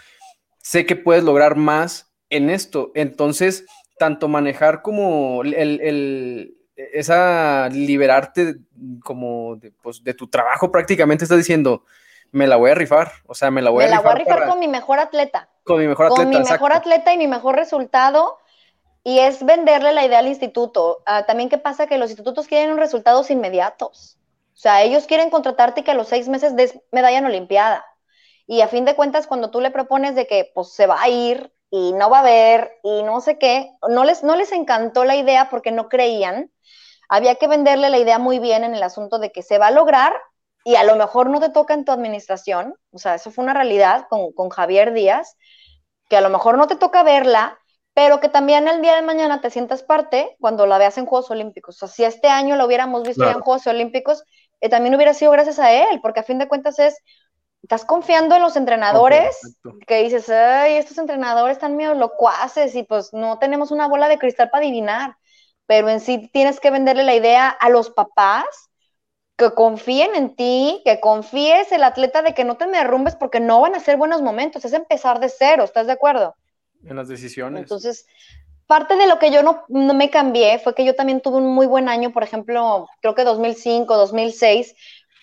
sé que puedes lograr más en esto. Entonces, tanto manejar como el, esa liberarte como de, pues, de tu trabajo prácticamente, estás diciendo, me la voy a rifar, o sea, me la voy a rifar. Me la voy a rifar con mi mejor atleta. Con mi mejor atleta. Con mi mejor atleta y mi mejor resultado. Y es venderle la idea al instituto. Ah, también, ¿qué pasa? Que los institutos quieren resultados inmediatos. O sea, ellos quieren contratarte que a los seis meses des medalla en Olimpiada. Y a fin de cuentas, cuando tú le propones de que pues se va a ir y no va a ver y no sé qué, no les, no les encantó la idea porque no creían. Había que venderle la idea muy bien en el asunto de que se va a lograr y a lo mejor no te toca en tu administración, o sea, eso fue una realidad con, Javier Díaz, que a lo mejor no te toca verla, pero que también el día de mañana te sientas parte cuando la veas en Juegos Olímpicos. O sea, si este año lo hubiéramos visto en Juegos Olímpicos, eh, también hubiera sido gracias a él, porque a fin de cuentas es, estás confiando en los entrenadores, que dices, ay, estos entrenadores están medio locuaces y pues no tenemos una bola de cristal para adivinar, pero en sí tienes que venderle la idea a los papás que confíen en ti, que confíes el atleta de que no te derrumbes porque no van a ser buenos momentos, es empezar de cero, ¿estás de acuerdo? En las decisiones. Entonces, parte de lo que yo no, me cambié fue que yo también tuve un muy buen año, por ejemplo, creo que 2005, 2006.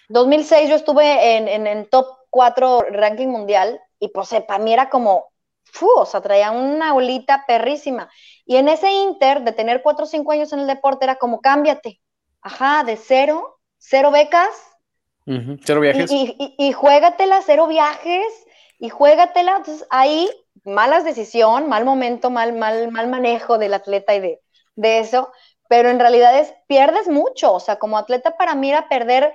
2006 yo estuve en, en, top 4 ranking mundial y pues eh, para mí era como, fu, o sea, traía una olita perrísima. Y en ese inter de tener 4 o 5 años en el deporte era como, cámbiate, ajá, de cero cero becas. Cero viajes. Y, y, y, juégatela, cero viajes, y juégatela. Entonces, ahí, malas decisión, mal momento, mal, mal, mal manejo del atleta y de, de eso. Pero en realidad es, pierdes mucho. O sea, como atleta para mí era perder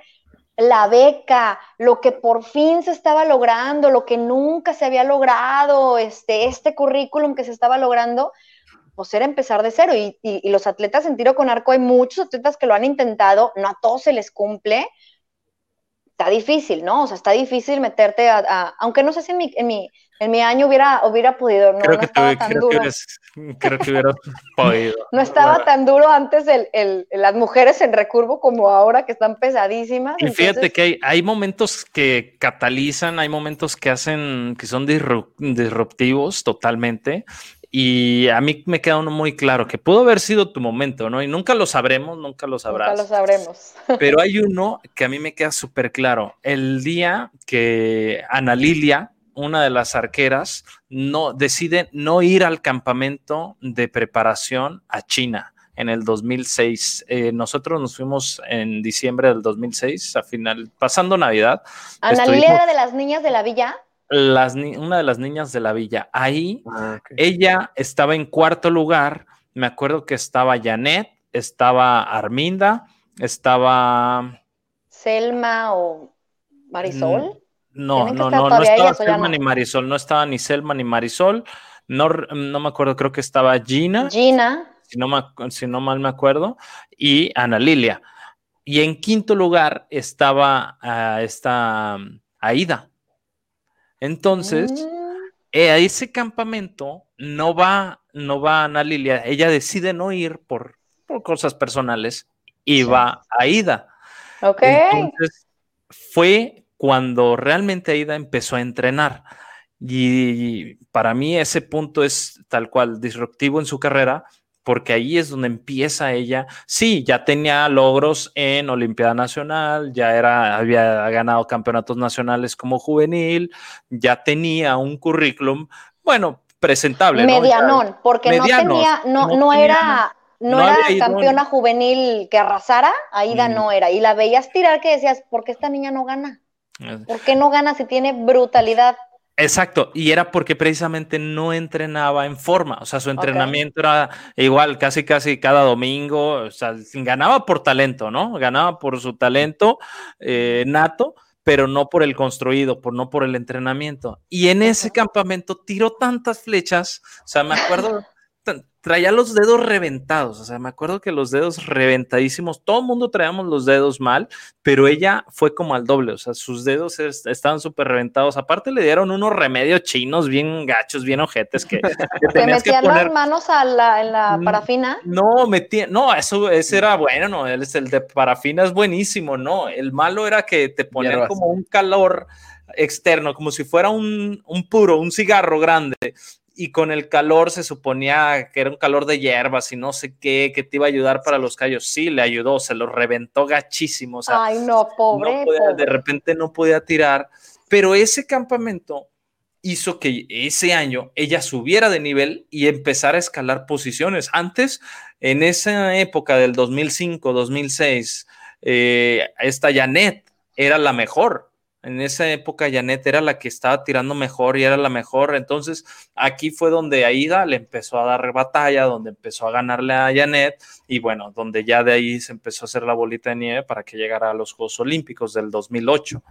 la beca, lo que por fin se estaba logrando, lo que nunca se había logrado, este, este currículum que se estaba logrando, pues era empezar de cero. Y, los atletas en tiro con arco, hay muchos atletas que lo han intentado, no a todos se les cumple. Está difícil, ¿no? O sea, está difícil meterte a, aunque no sé si en mi, en mi, en mi año hubiera, hubiera podido, no, creo que estaba tan duro. creo que hubiera podido. no estaba tan duro antes el, el, las mujeres en recurvo como ahora que están pesadísimas. Y fíjate que hay, hay momentos que catalizan, hay momentos que hacen, que son disruptivos totalmente. Y a mí me queda uno muy claro que pudo haber sido tu momento, ¿no? Y nunca lo sabremos, nunca lo sabrás. Nunca lo sabremos. Pero hay uno que a mí me queda súper claro. El día que Ana Lilia, una de las arqueras, no decide no ir al campamento de preparación a China en el 2006. Eh, nosotros nos fuimos en diciembre del 2006, a final, pasando Navidad. ¿Ana Lilia era de las niñas de la villa? Una de las niñas de la villa. Ahí ah, ella estaba en cuarto lugar. Me acuerdo que estaba Janet, estaba Arminda, estaba. Selma o Marisol. No, no, no, no estaba Selma ni Marisol, no estaba ni Selma ni Marisol. No, no me acuerdo, creo que estaba Gina. Gina. Si no, si no mal me acuerdo. Y Ana Lilia. Y en quinto lugar estaba uh, esta Aida. Entonces, eh, a ese campamento no va, no va Ana Lilia, ella decide no ir por, cosas personales y va a Ida. Ok. Entonces, fue cuando realmente Aida empezó a entrenar. Y para mí ese punto es tal cual disruptivo en su carrera, porque ahí es donde empieza ella. Sí, ya tenía logros en Olimpiada Nacional, ya era, había ganado campeonatos nacionales como juvenil, ya tenía un currículum, bueno, presentable. Medianón, porque no tenía, no, no, era, no, era campeona juvenil que arrasara, Aida mm. no era. Y la veías tirar que decías, ¿por qué esta niña no gana? ¿Por qué no gana si tiene brutalidad? Exacto, y era porque precisamente no entrenaba en forma, o sea, su entrenamiento era igual, casi casi cada domingo, o sea, ganaba por talento, ¿no? Ganaba por su talento eh, nato, pero no por el construido, por no por el entrenamiento. Y en ese campamento tiró tantas flechas, o sea, me acuerdo traía los dedos reventados, o sea, me acuerdo que los dedos reventadísimos, todo el mundo traíamos los dedos mal, pero ella fue como al doble, o sea, sus dedos estaban súper reventados, aparte le dieron unos remedios chinos bien gachos, bien ojetes que, ¿Te metían las manos a la, en la mm, parafina? No, metía, no, eso ese era bueno, no, el, el de parafina es buenísimo, no, el malo era que te ponían como un calor externo, como si fuera un, un puro, un cigarro grande, y con el calor se suponía que era un calor de hierbas y no sé qué, que te iba a ayudar para los callos. Sí, le ayudó, se lo reventó gachísimo. Ay, no, pobre, De repente no podía tirar, pero ese campamento hizo que ese año ella subiera de nivel y empezara a escalar posiciones. Antes, en esa época del 2005, 2006, eh, esta Janet era la mejor en esa época Janet era la que estaba tirando mejor y era la mejor. Entonces aquí fue donde Aida le empezó a dar batalla, donde empezó a ganarle a Janet y bueno, donde ya de ahí se empezó a hacer la bolita de nieve para que llegara a los Juegos Olímpicos del 2008.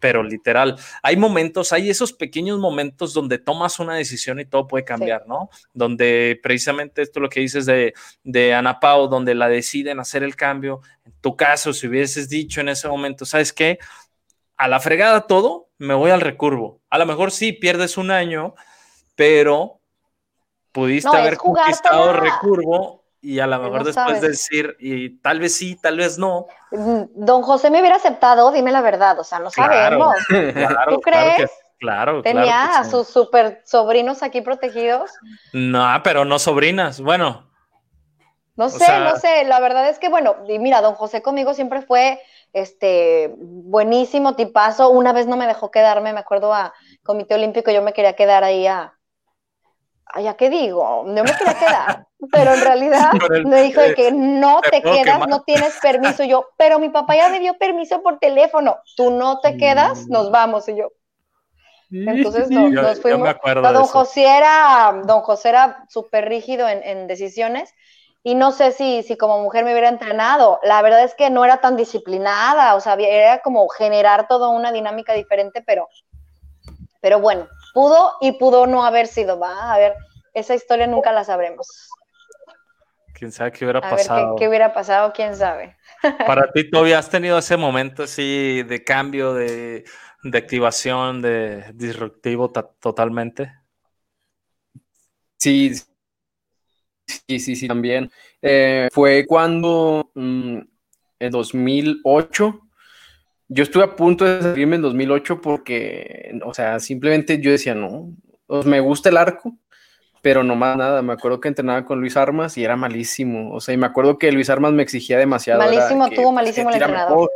Pero literal, hay momentos, hay esos pequeños momentos donde tomas una decisión y todo puede cambiar, ¿no? Donde precisamente esto lo que dices de, de Ana Pau, donde la deciden hacer el cambio. En tu caso, si hubieses dicho en ese momento, ¿sabes qué? A la fregada todo, me voy al recurvo. A lo mejor sí pierdes un año, pero pudiste haber conquistado recurvo y a lo mejor después decir, y tal vez sí, tal vez no. Mm, don José me hubiera aceptado, dime la verdad, o sea, no sabemos. ¿Tú crees? Claro, Tenía a sus super sobrinos aquí protegidos. No, pero no sobrinas. Bueno. No sé, no sé. La verdad es que, bueno, y mira, don José conmigo siempre fue este, buenísimo tipazo. Una vez no me dejó quedarme, me acuerdo a Comité Olímpico, yo me quería quedar ahí a, ¿ya qué digo? No me quería quedar, pero en realidad me dijo que no te quedas, no tienes permiso. Yo, pero mi papá ya me dio permiso por teléfono, tú no te quedas, nos vamos. Y yo, entonces nos fuimos. don, José era, don José era súper rígido en, en, decisiones y no sé si, si como mujer me hubiera entrenado. La verdad es que no era tan disciplinada, o sea, era como generar toda una dinámica diferente, pero, pero bueno, pudo y pudo no haber sido, va, a ver, esa historia nunca la sabremos. Quién sabe qué hubiera pasado. qué, hubiera pasado, quién sabe. Para ti, todavía has tenido ese momento así de cambio, de, de activación, de disruptivo totalmente. Sí, Sí, sí, sí, también. Eh, fue cuando mm, en 2008, yo estuve a punto de salirme en 2008 porque, o sea, simplemente yo decía, no, pues, me gusta el arco, pero no más nada. Me acuerdo que entrenaba con Luis Armas y era malísimo. O sea, y me acuerdo que Luis Armas me exigía demasiado. Malísimo, tuvo malísimo el entrenador.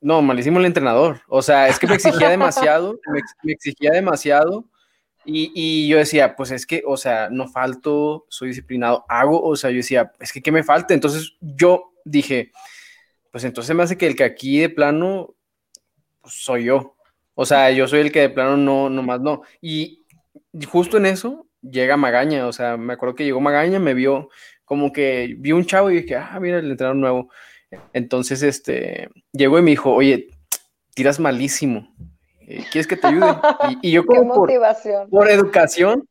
No, malísimo el entrenador. O sea, es que me exigía demasiado, me exigía demasiado y, yo decía, pues es que, o sea, no falto, soy disciplinado, hago, o sea, yo decía, es que ¿qué me falta? Entonces yo dije, pues entonces me hace que el que aquí de plano pues, soy yo. O sea, yo soy el que de plano no, no más no. Y justo en eso llega Magaña, o sea, me acuerdo que llegó Magaña, me vio como que vi un chavo y dije, ah, mira, el entrenador nuevo. Entonces, este, llegó y me dijo, oye, tiras malísimo. Eh, ¿quieres que te ayude? Y, yo como por, por, educación,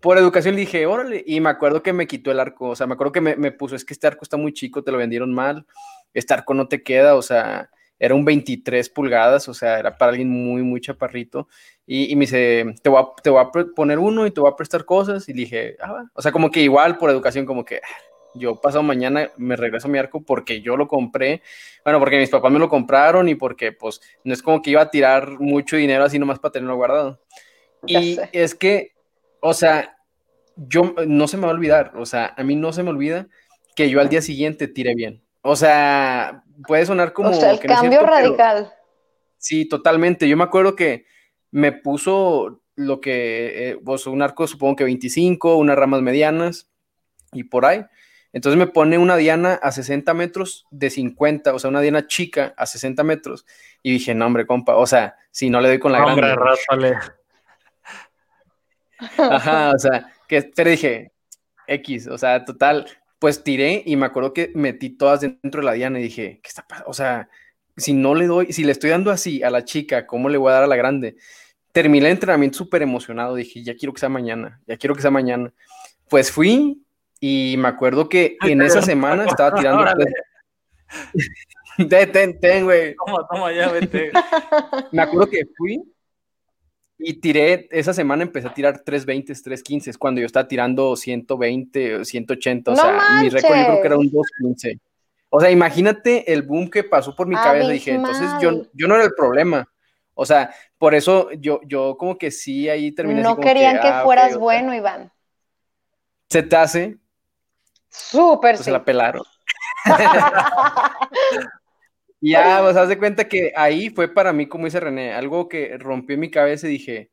por educación le dije, órale, y me acuerdo que me quitó el arco, o sea, me acuerdo que me, puso, es que este arco está muy chico, te lo vendieron mal, este arco no te queda, o sea, era un 23 pulgadas, o sea, era para alguien muy, muy chaparrito, y, me dice, te voy, a, te voy a poner uno y te voy a prestar cosas, y dije, ah, o sea, como que igual por educación, como que yo pasado mañana me regreso a mi arco porque yo lo compré, bueno, porque mis papás me lo compraron y porque pues no es como que iba a tirar mucho dinero así nomás para tenerlo guardado. y es que, o sea, yo no se me va a olvidar, o sea, a mí no se me olvida que yo al día siguiente tire bien. O sea, puede sonar como... O sea, el cambio radical. sí, totalmente. Yo me acuerdo que me puso lo que, eh, pues un arco supongo que 25, unas ramas medianas y por ahí Entonces me pone una diana a 60 metros de 50, o sea, una diana chica a 60 metros. Y dije, no, hombre, compa, o sea, si no le doy con la hombre, grande. Ajá, o sea, que te dije, X, o sea, total, pues tiré y me acuerdo que metí todas dentro de la diana y dije, ¿qué está pasando? O sea, si no le doy, si le estoy dando así a la chica, ¿cómo le voy a dar a la grande? Terminé el entrenamiento súper emocionado, dije, ya quiero que sea mañana, ya quiero que sea mañana. Pues fui y me acuerdo que en esa semana estaba tirando... ten, güey. Toma, toma, ya, vete. me acuerdo que fui y tiré, esa semana empecé a tirar 320, 315, cuando yo estaba tirando 120, 180, o sea, mi récord yo creo que era un 215. O sea, imagínate el boom que pasó por mi cabeza. Dije, entonces yo, yo no era el problema. O sea, por eso yo, yo como que sí ahí terminé. No querían que, ah, fueras bueno, Iván. ¿Se te hace? Súper, pues Se la pelaron. ya, pues haz de cuenta que ahí fue para mí, como dice René, algo que rompió mi cabeza y dije,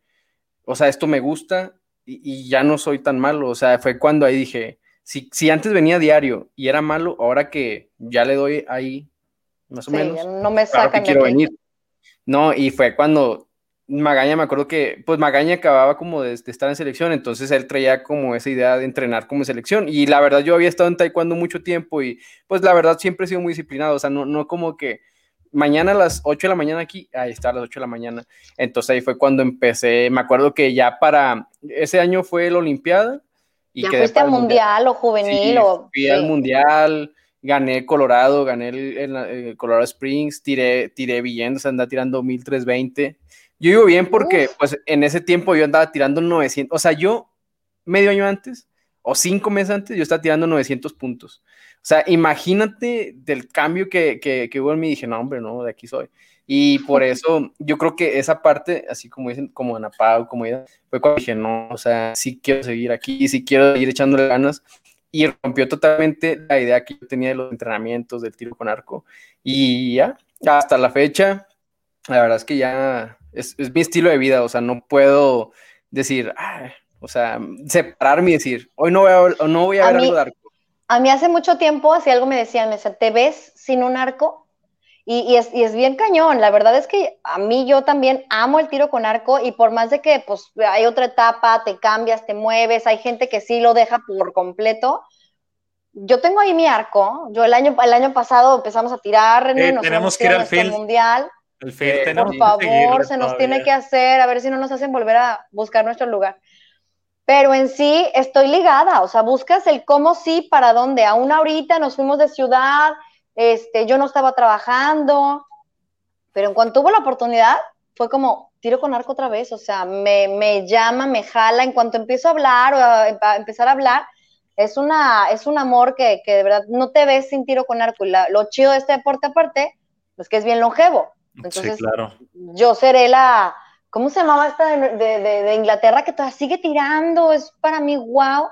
o sea, esto me gusta y, ya no soy tan malo. O sea, fue cuando ahí dije, si, si antes venía diario y era malo, ahora que ya le doy ahí, más o menos, no me sacan quiero venir. No, y fue cuando Magaña, me acuerdo que, pues Magaña acababa como de, estar en selección, entonces él traía como esa idea de entrenar como selección. Y la verdad, yo había estado en taekwondo mucho tiempo y pues la verdad siempre he sido muy disciplinado, o sea, no, no como que mañana a las 8 de la mañana aquí, ahí está a las 8 de la mañana. Entonces ahí fue cuando empecé, me acuerdo que ya para, ese año fue la Olimpiada. Y ¿Ya fuiste al mundial, o juvenil? o, fui al mundial, gané Colorado, gané el, Colorado Springs, tiré, tiré bien, o sea, andaba tirando 1320. Yo digo bien porque, pues, en ese tiempo yo andaba tirando 900, o sea, yo medio año antes, o cinco meses antes, yo estaba tirando 900 puntos. O sea, imagínate del cambio que, que, que hubo en mí, dije, no, hombre, no, de aquí soy. Y por eso yo creo que esa parte, así como dicen, como Ana Pau, como ella, fue cuando dije, no, o sea, sí quiero seguir aquí, sí quiero seguir echándole ganas y rompió totalmente la idea que yo tenía de los entrenamientos del tiro con arco. Y ya, hasta la fecha, la verdad es que ya es, mi estilo de vida, o sea, no puedo decir, o sea, separarme y decir, hoy no voy a, no voy a, ver algo de arco. A mí hace mucho tiempo, así algo me decían, me decían, ¿te ves sin un arco? Y, es, y, es, bien cañón, la verdad es que a mí yo también amo el tiro con arco y por más de que pues hay otra etapa, te cambias, te mueves, hay gente que sí lo deja por completo. Yo tengo ahí mi arco, yo el año, el año pasado empezamos a tirar, eh, tenemos que ir al film. mundial. El eh, por favor, se nos tiene que hacer, a ver si no nos hacen volver a buscar nuestro lugar. Pero en sí estoy ligada, o sea, buscas el cómo sí, para dónde. Aún ahorita nos fuimos de ciudad, este, yo no estaba trabajando, pero en cuanto hubo la oportunidad, fue como tiro con arco otra vez, o sea, me, me llama, me jala, en cuanto empiezo a hablar o a, empezar a hablar, es, una, es un amor que, que, de verdad no te ves sin tiro con arco. Y lo chido de este deporte aparte, pues que es bien longevo. Entonces, claro. yo seré la, ¿cómo se llamaba esta de, de, de, Inglaterra que todavía sigue tirando? Es para mí, wow,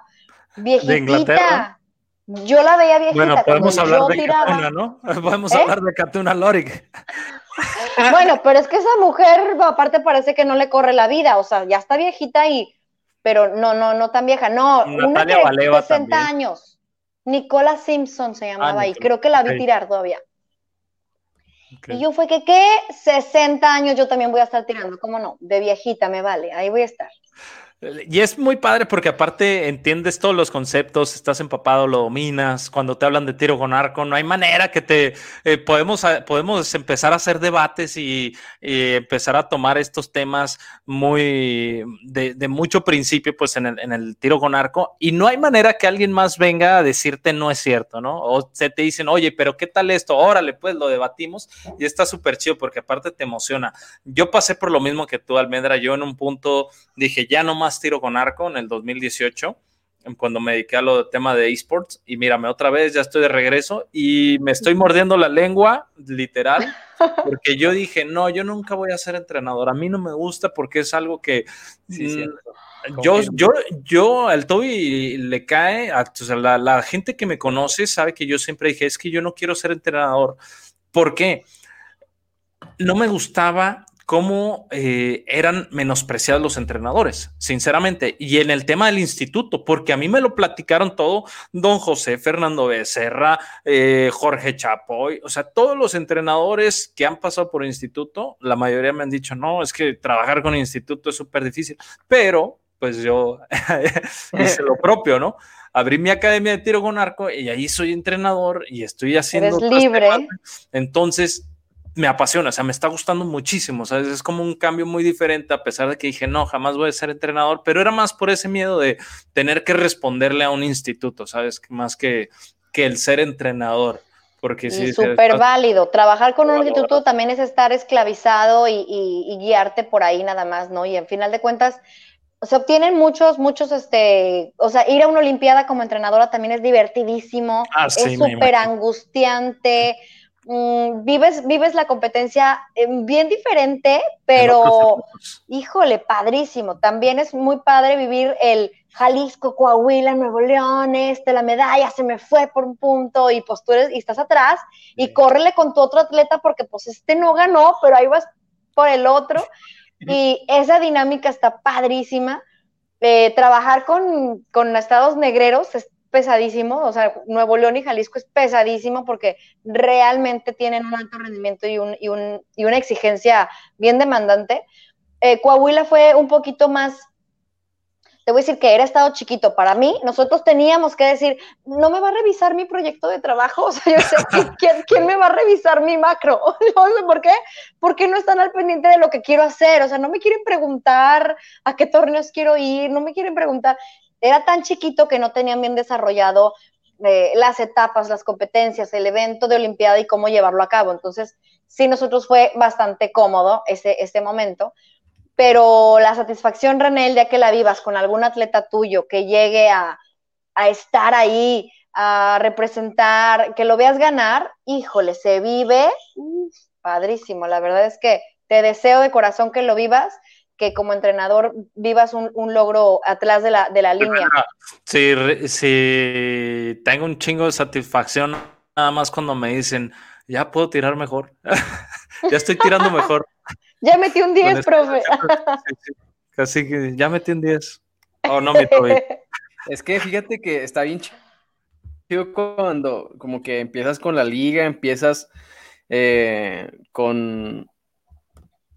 viejita. Yo la veía viejita. Bueno, podemos hablar de Katuna, ¿no? Podemos ¿Eh? hablar de Katuna Lorik. Bueno, pero es que esa mujer, aparte parece que no le corre la vida, o sea, ya está viejita y, pero no, no, no tan vieja, no, una de 60 años. Nicola Simpson se llamaba ah, y creo que la vi tirar todavía. Y yo fue que, ¿qué? 60 años yo también voy a estar tirando, ¿cómo no? De viejita me vale, ahí voy a estar. Y es muy padre porque aparte entiendes todos los conceptos, estás empapado, lo dominas. Cuando te hablan de tiro con arco, no hay manera que te eh, podemos, podemos empezar a hacer debates y, empezar a tomar estos temas muy de, mucho principio, pues en el, en el, tiro con arco. Y no hay manera que alguien más venga a decirte no es cierto, ¿no? O se te dicen, oye, pero ¿qué tal esto? Órale, pues lo debatimos y está súper chido porque aparte te emociona. Yo pasé por lo mismo que tú, Almendra. Yo en un punto dije, ya no más tiro con arco en el 2018, cuando me dediqué a lo tema de esports. Y mírame, otra vez ya estoy de regreso y me estoy mordiendo la lengua, literal, porque yo dije, no, yo nunca voy a ser entrenador. A mí no me gusta porque es algo que. Mm, yo, yo, yo, al Toby le cae, a, la, la gente que me conoce sabe que yo siempre dije, es que yo no quiero ser entrenador. ¿Por qué? No me gustaba cómo eh, eran menospreciados los entrenadores, sinceramente. Y en el tema del instituto, porque a mí me lo platicaron todo, don José Fernando Becerra, eh, Jorge Chapoy, o sea, todos los entrenadores que han pasado por instituto, la mayoría me han dicho, no, es que trabajar con instituto es súper difícil, pero pues yo hice lo propio, ¿no? Abrí mi academia de tiro con arco y ahí soy entrenador y estoy haciendo... Eres libre. Entonces, me apasiona, o sea, me está gustando muchísimo, ¿sabes? Es como un cambio muy diferente, a pesar de que dije, no, jamás voy a ser entrenador, pero era más por ese miedo de tener que responderle a un instituto, ¿sabes? Más que, que el ser entrenador. Porque sí, súper válido. Trabajar con un instituto también es estar esclavizado y, y, guiarte por ahí nada más, ¿no? Y en final de cuentas, se obtienen muchos, muchos, este, o sea, ir a una Olimpiada como entrenadora también es divertidísimo, ah, es súper angustiante. Mm, vives, vives la competencia eh, bien diferente, pero híjole, padrísimo. También es muy padre vivir el Jalisco, Coahuila, Nuevo León, este, la medalla se me fue por un punto y pues tú eres, y estás atrás y córrele con tu otro atleta porque pues este no ganó, pero ahí vas por el otro. Y esa dinámica está padrísima. Eh, trabajar con, con estados negreros es pesadísimo, o sea, Nuevo León y Jalisco es pesadísimo porque realmente tienen un alto rendimiento y, un, y, un, y una exigencia bien demandante. Eh, Coahuila fue un poquito más, te voy a decir que era estado chiquito para mí, nosotros teníamos que decir, no me va a revisar mi proyecto de trabajo, o sea, yo sé, ¿quién, ¿quién, me va a revisar mi macro? No sé por qué, porque no están al pendiente de lo que quiero hacer, o sea, no me quieren preguntar a qué torneos quiero ir, no me quieren preguntar, era tan chiquito que no tenían bien desarrollado eh, las etapas, las competencias, el evento de Olimpiada y cómo llevarlo a cabo. Entonces, sí, nosotros fue bastante cómodo ese, ese momento, pero la satisfacción, René, el que la vivas con algún atleta tuyo que llegue a, estar ahí, a representar, que lo veas ganar, híjole, se vive padrísimo. La verdad es que te deseo de corazón que lo vivas que como entrenador vivas un, logro atrás de la, de la línea. Sí, sí, tengo un chingo de satisfacción nada más cuando me dicen, ya puedo tirar mejor, ya estoy tirando mejor. ya metí un 10, este profe. Casi que ya metí un 10. Oh, no, me Es que fíjate que está bien chido cuando como que empiezas con la liga, empiezas eh, con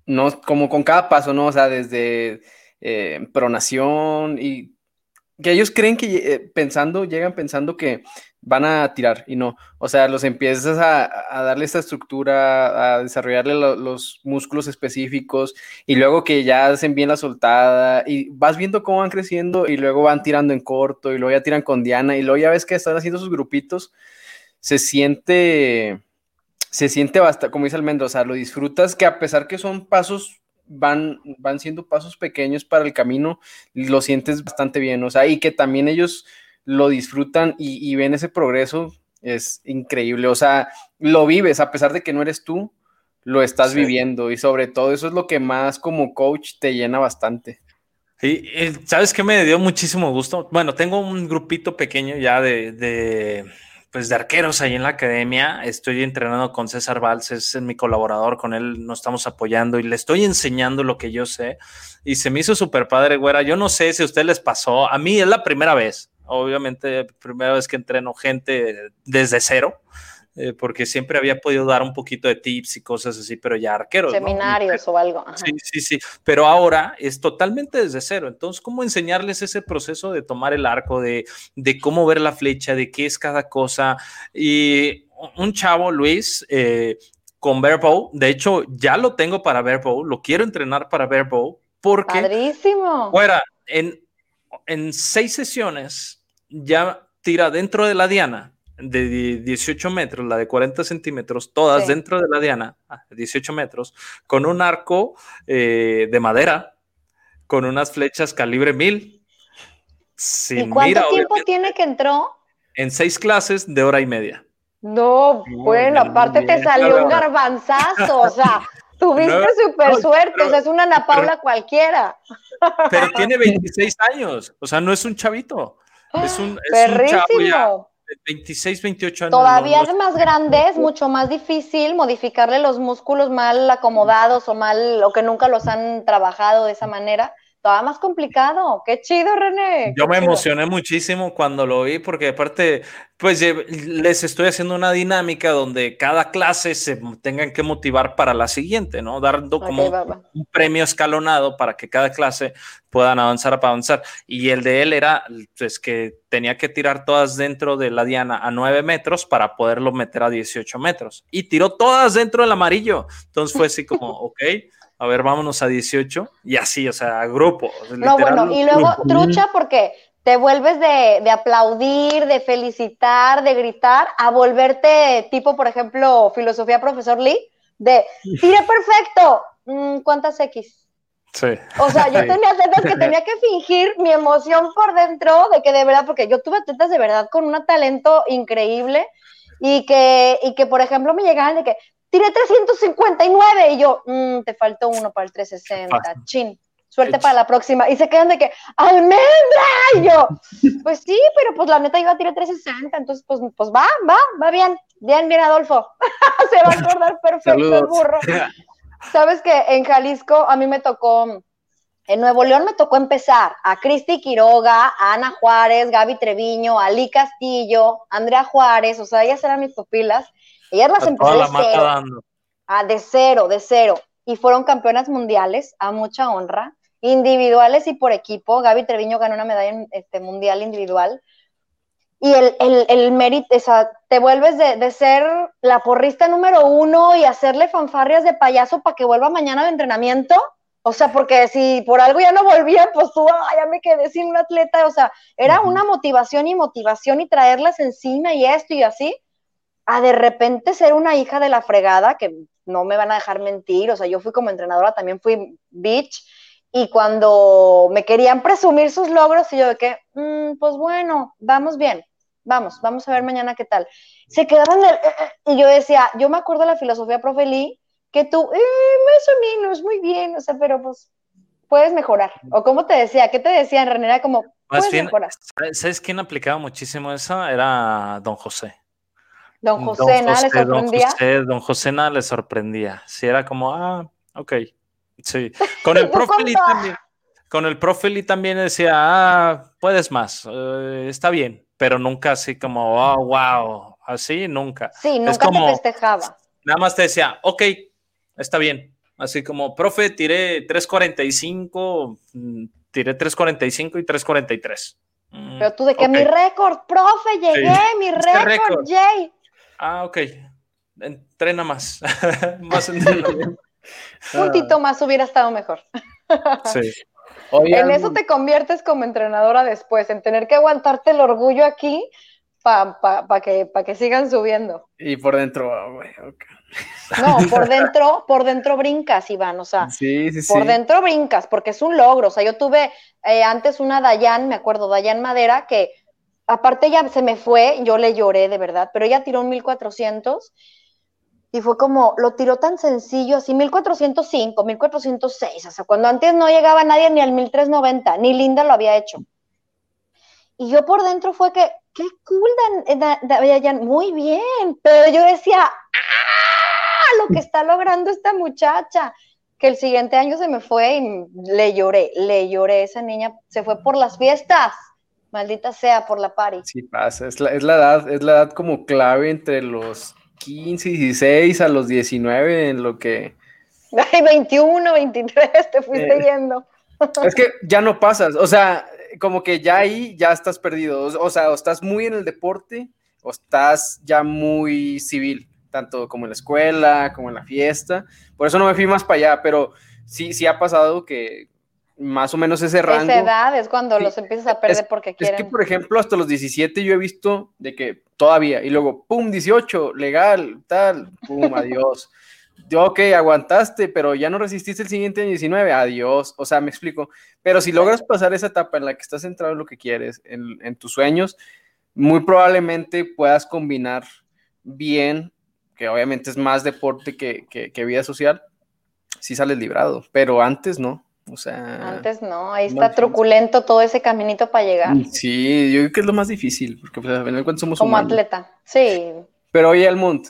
no, como con cada paso, ¿no? O sea, desde eh, pronación y que ellos creen que eh, pensando, llegan pensando que van a tirar y no. O sea, los empiezas a, darle esta estructura, a desarrollarle los músculos específicos y luego que ya hacen bien la soltada y vas viendo cómo van creciendo y luego van tirando en corto y luego ya tiran con Diana y luego ya ves que están haciendo sus grupitos. Se siente se siente bastante, como dice sea, lo disfrutas que a pesar que son pasos, van, van siendo pasos pequeños para el camino, lo sientes bastante bien, o sea, y que también ellos lo disfrutan y, ven ese progreso, es increíble, o sea, lo vives, a pesar de que no eres tú, lo estás viviendo y sobre todo eso es lo que más como coach te llena bastante. Sí, ¿sabes qué me dio muchísimo gusto? Bueno, tengo un grupito pequeño ya de pues de arqueros ahí en la academia. Estoy entrenando con César Valls, es mi colaborador, con él nos estamos apoyando y le estoy enseñando lo que yo sé. Y se me hizo súper padre, güera. Yo no sé si a ustedes les pasó, a mí es la primera vez, obviamente, primera vez que entreno gente desde cero. Eh, porque siempre había podido dar un poquito de tips y cosas así, pero ya arqueros. Seminarios o algo. Sí, sí, sí, pero ahora es totalmente desde cero. Entonces, ¿cómo enseñarles ese proceso de tomar el arco, de, de cómo ver la flecha, de qué es cada cosa? Y un chavo, Luis, eh, con Verbo, de hecho, ya lo tengo para Verbo, lo quiero entrenar para Verbo, porque... Padrísimo. Fuera, en, en seis sesiones ya tira dentro de la diana de 18 metros, la de 40 centímetros, todas dentro de la diana, 18 metros, con un arco eh, de madera, con unas flechas calibre 1000. Sin ¿Y cuánto tiempo tiene que entró? En seis clases de hora y media. No, bueno, aparte te salió un garbanzazo, o sea, tuviste súper suerte, o sea, es una Ana Paula cualquiera. Pero tiene 26 años, o sea, no es un chavito, es un, es un chavo ya 26, 28 años. Todavía es más grande, es mucho más difícil modificarle los músculos mal acomodados o mal, o que nunca los han trabajado de esa manera estaba más complicado. Qué chido, René. Yo me emocioné muchísimo cuando lo vi porque aparte, pues les estoy haciendo una dinámica donde cada clase se tengan que motivar para la siguiente, ¿no? Dando como un premio escalonado para que cada clase puedan avanzar para avanzar. Y el de él era, pues que tenía que tirar todas dentro de la diana a 9 metros para poderlo meter a 18 metros. Y tiró todas dentro del amarillo. Entonces fue así como, ok a ver, vámonos a 18 y así, o sea, grupo. No, bueno, y luego trucha porque te vuelves de, de, aplaudir, de felicitar, de gritar, a volverte tipo, por ejemplo, filosofía profesor Lee, de tiré perfecto, mm, ¿cuántas X? Sí. O sea, yo tenía tetas que tenía que fingir mi emoción por dentro de que de verdad, porque yo tuve tetas de verdad con un talento increíble y que, y que por ejemplo, me llegaban de que tiré 359 y yo, mm, te faltó uno para el 360, chin. Suerte para la próxima. Y se quedan de que, ¡almendra! Y yo, pues sí, pero pues la neta iba a tirar 360, entonces pues, pues va, va, va bien. Bien, bien, Adolfo. se va a acordar perfecto el burro. Sabes que en Jalisco a mí me tocó, en Nuevo León me tocó empezar a Cristi Quiroga, a Ana Juárez, Gaby Treviño, a Ali Castillo, Andrea Juárez, o sea, ellas eran mis pupilas. Ellas las empezaron de cero. Ah, de cero, de cero. Y fueron campeonas mundiales, a mucha honra, individuales y por equipo. Gaby Treviño ganó una medalla este, mundial individual. Y el, el, mérito, o sea, te vuelves de, de, ser la porrista número uno y hacerle fanfarrias de payaso para que vuelva mañana al entrenamiento. O sea, porque si por algo ya no volvía, pues tú, ya me quedé sin un atleta. O sea, era una motivación y motivación y traerlas encima y esto y así a de repente ser una hija de la fregada, que no me van a dejar mentir, o sea, yo fui como entrenadora, también fui bitch, y cuando me querían presumir sus logros, y yo de que, mm, pues bueno, vamos bien, vamos, vamos a ver mañana qué tal. Se quedaron, eh, eh", y yo decía, yo me acuerdo de la filosofía, profe Lee, que tú, eh, más o menos, muy bien, o sea, pero pues puedes mejorar. O como te decía, ¿qué te decían, René? Era como, puedes mejorar. ¿Sabes quién aplicaba muchísimo eso? Era don José. Don José, nada le sorprendía. Don José, nada le sorprendía. Si era como, ah, ok. Sí. Con el profe también. Con el profe también decía, ah, puedes más, eh, está bien, pero nunca así como, oh, wow, así nunca. Sí, nunca te festejaba. Nada más te decía, ok, está bien. Así como, profe, tiré 345, mm, tiré 345 y 343. Mm, pero tú de que mi récord, profe, llegué, mi récord, Jay. Ah, ok. Entrena más. más entrenamiento. Un tito más hubiera estado mejor. sí. en eso te conviertes como entrenadora después, en tener que aguantarte el orgullo aquí para que, que sigan subiendo. Y por dentro, ah, No, por dentro, por dentro brincas, Iván, o sea, por dentro brincas, porque es un logro. O sea, yo tuve eh, antes una Dayan, me acuerdo, Dayan Madera, que aparte ya se me fue, yo le lloré de verdad, pero ella tiró un 1400 y fue como, lo tiró tan sencillo, así 1405, 1406, o sea, cuando antes no llegaba nadie ni al 1390, ni Linda lo había hecho. Y yo por dentro fue que, qué cool, Dan, muy bien, pero yo decía, ¡ah! Lo que está logrando esta muchacha, que el siguiente año se me fue y le lloré, le lloré, esa niña se fue por las fiestas. Maldita sea por la pari. Sí pasa, es la, es la edad, es la edad como clave entre los 15, 16 a los 19 en lo que... Ay, 21, 23, te fuiste eh, yendo. Es que ya no pasas, o sea, como que ya ahí ya estás perdido, o, sea, o estás muy en el deporte o estás ya muy civil, tanto como en la escuela, como en la fiesta. Por eso no me fui más para allá, pero sí, sí ha pasado que más o menos ese rango. Esa edad es cuando los empiezas a perder porque quieren. Es que, por ejemplo, hasta los 17 yo he visto de que todavía, y luego, pum, 18, legal, tal, pum, adiós. Yo, ok, aguantaste, pero ya no resististe el siguiente año 19, adiós. O sea, me explico. Pero si logras pasar esa etapa en la que estás centrado en lo que quieres, en, tus sueños, muy probablemente puedas combinar bien, que obviamente es más deporte que, que vida social, si sales librado, pero antes no. O sea. Antes no, ahí está truculento todo ese caminito para llegar. Sí, yo creo que es lo más difícil, porque pues, al final cuando somos Como atleta, sí. Pero oye, Almont,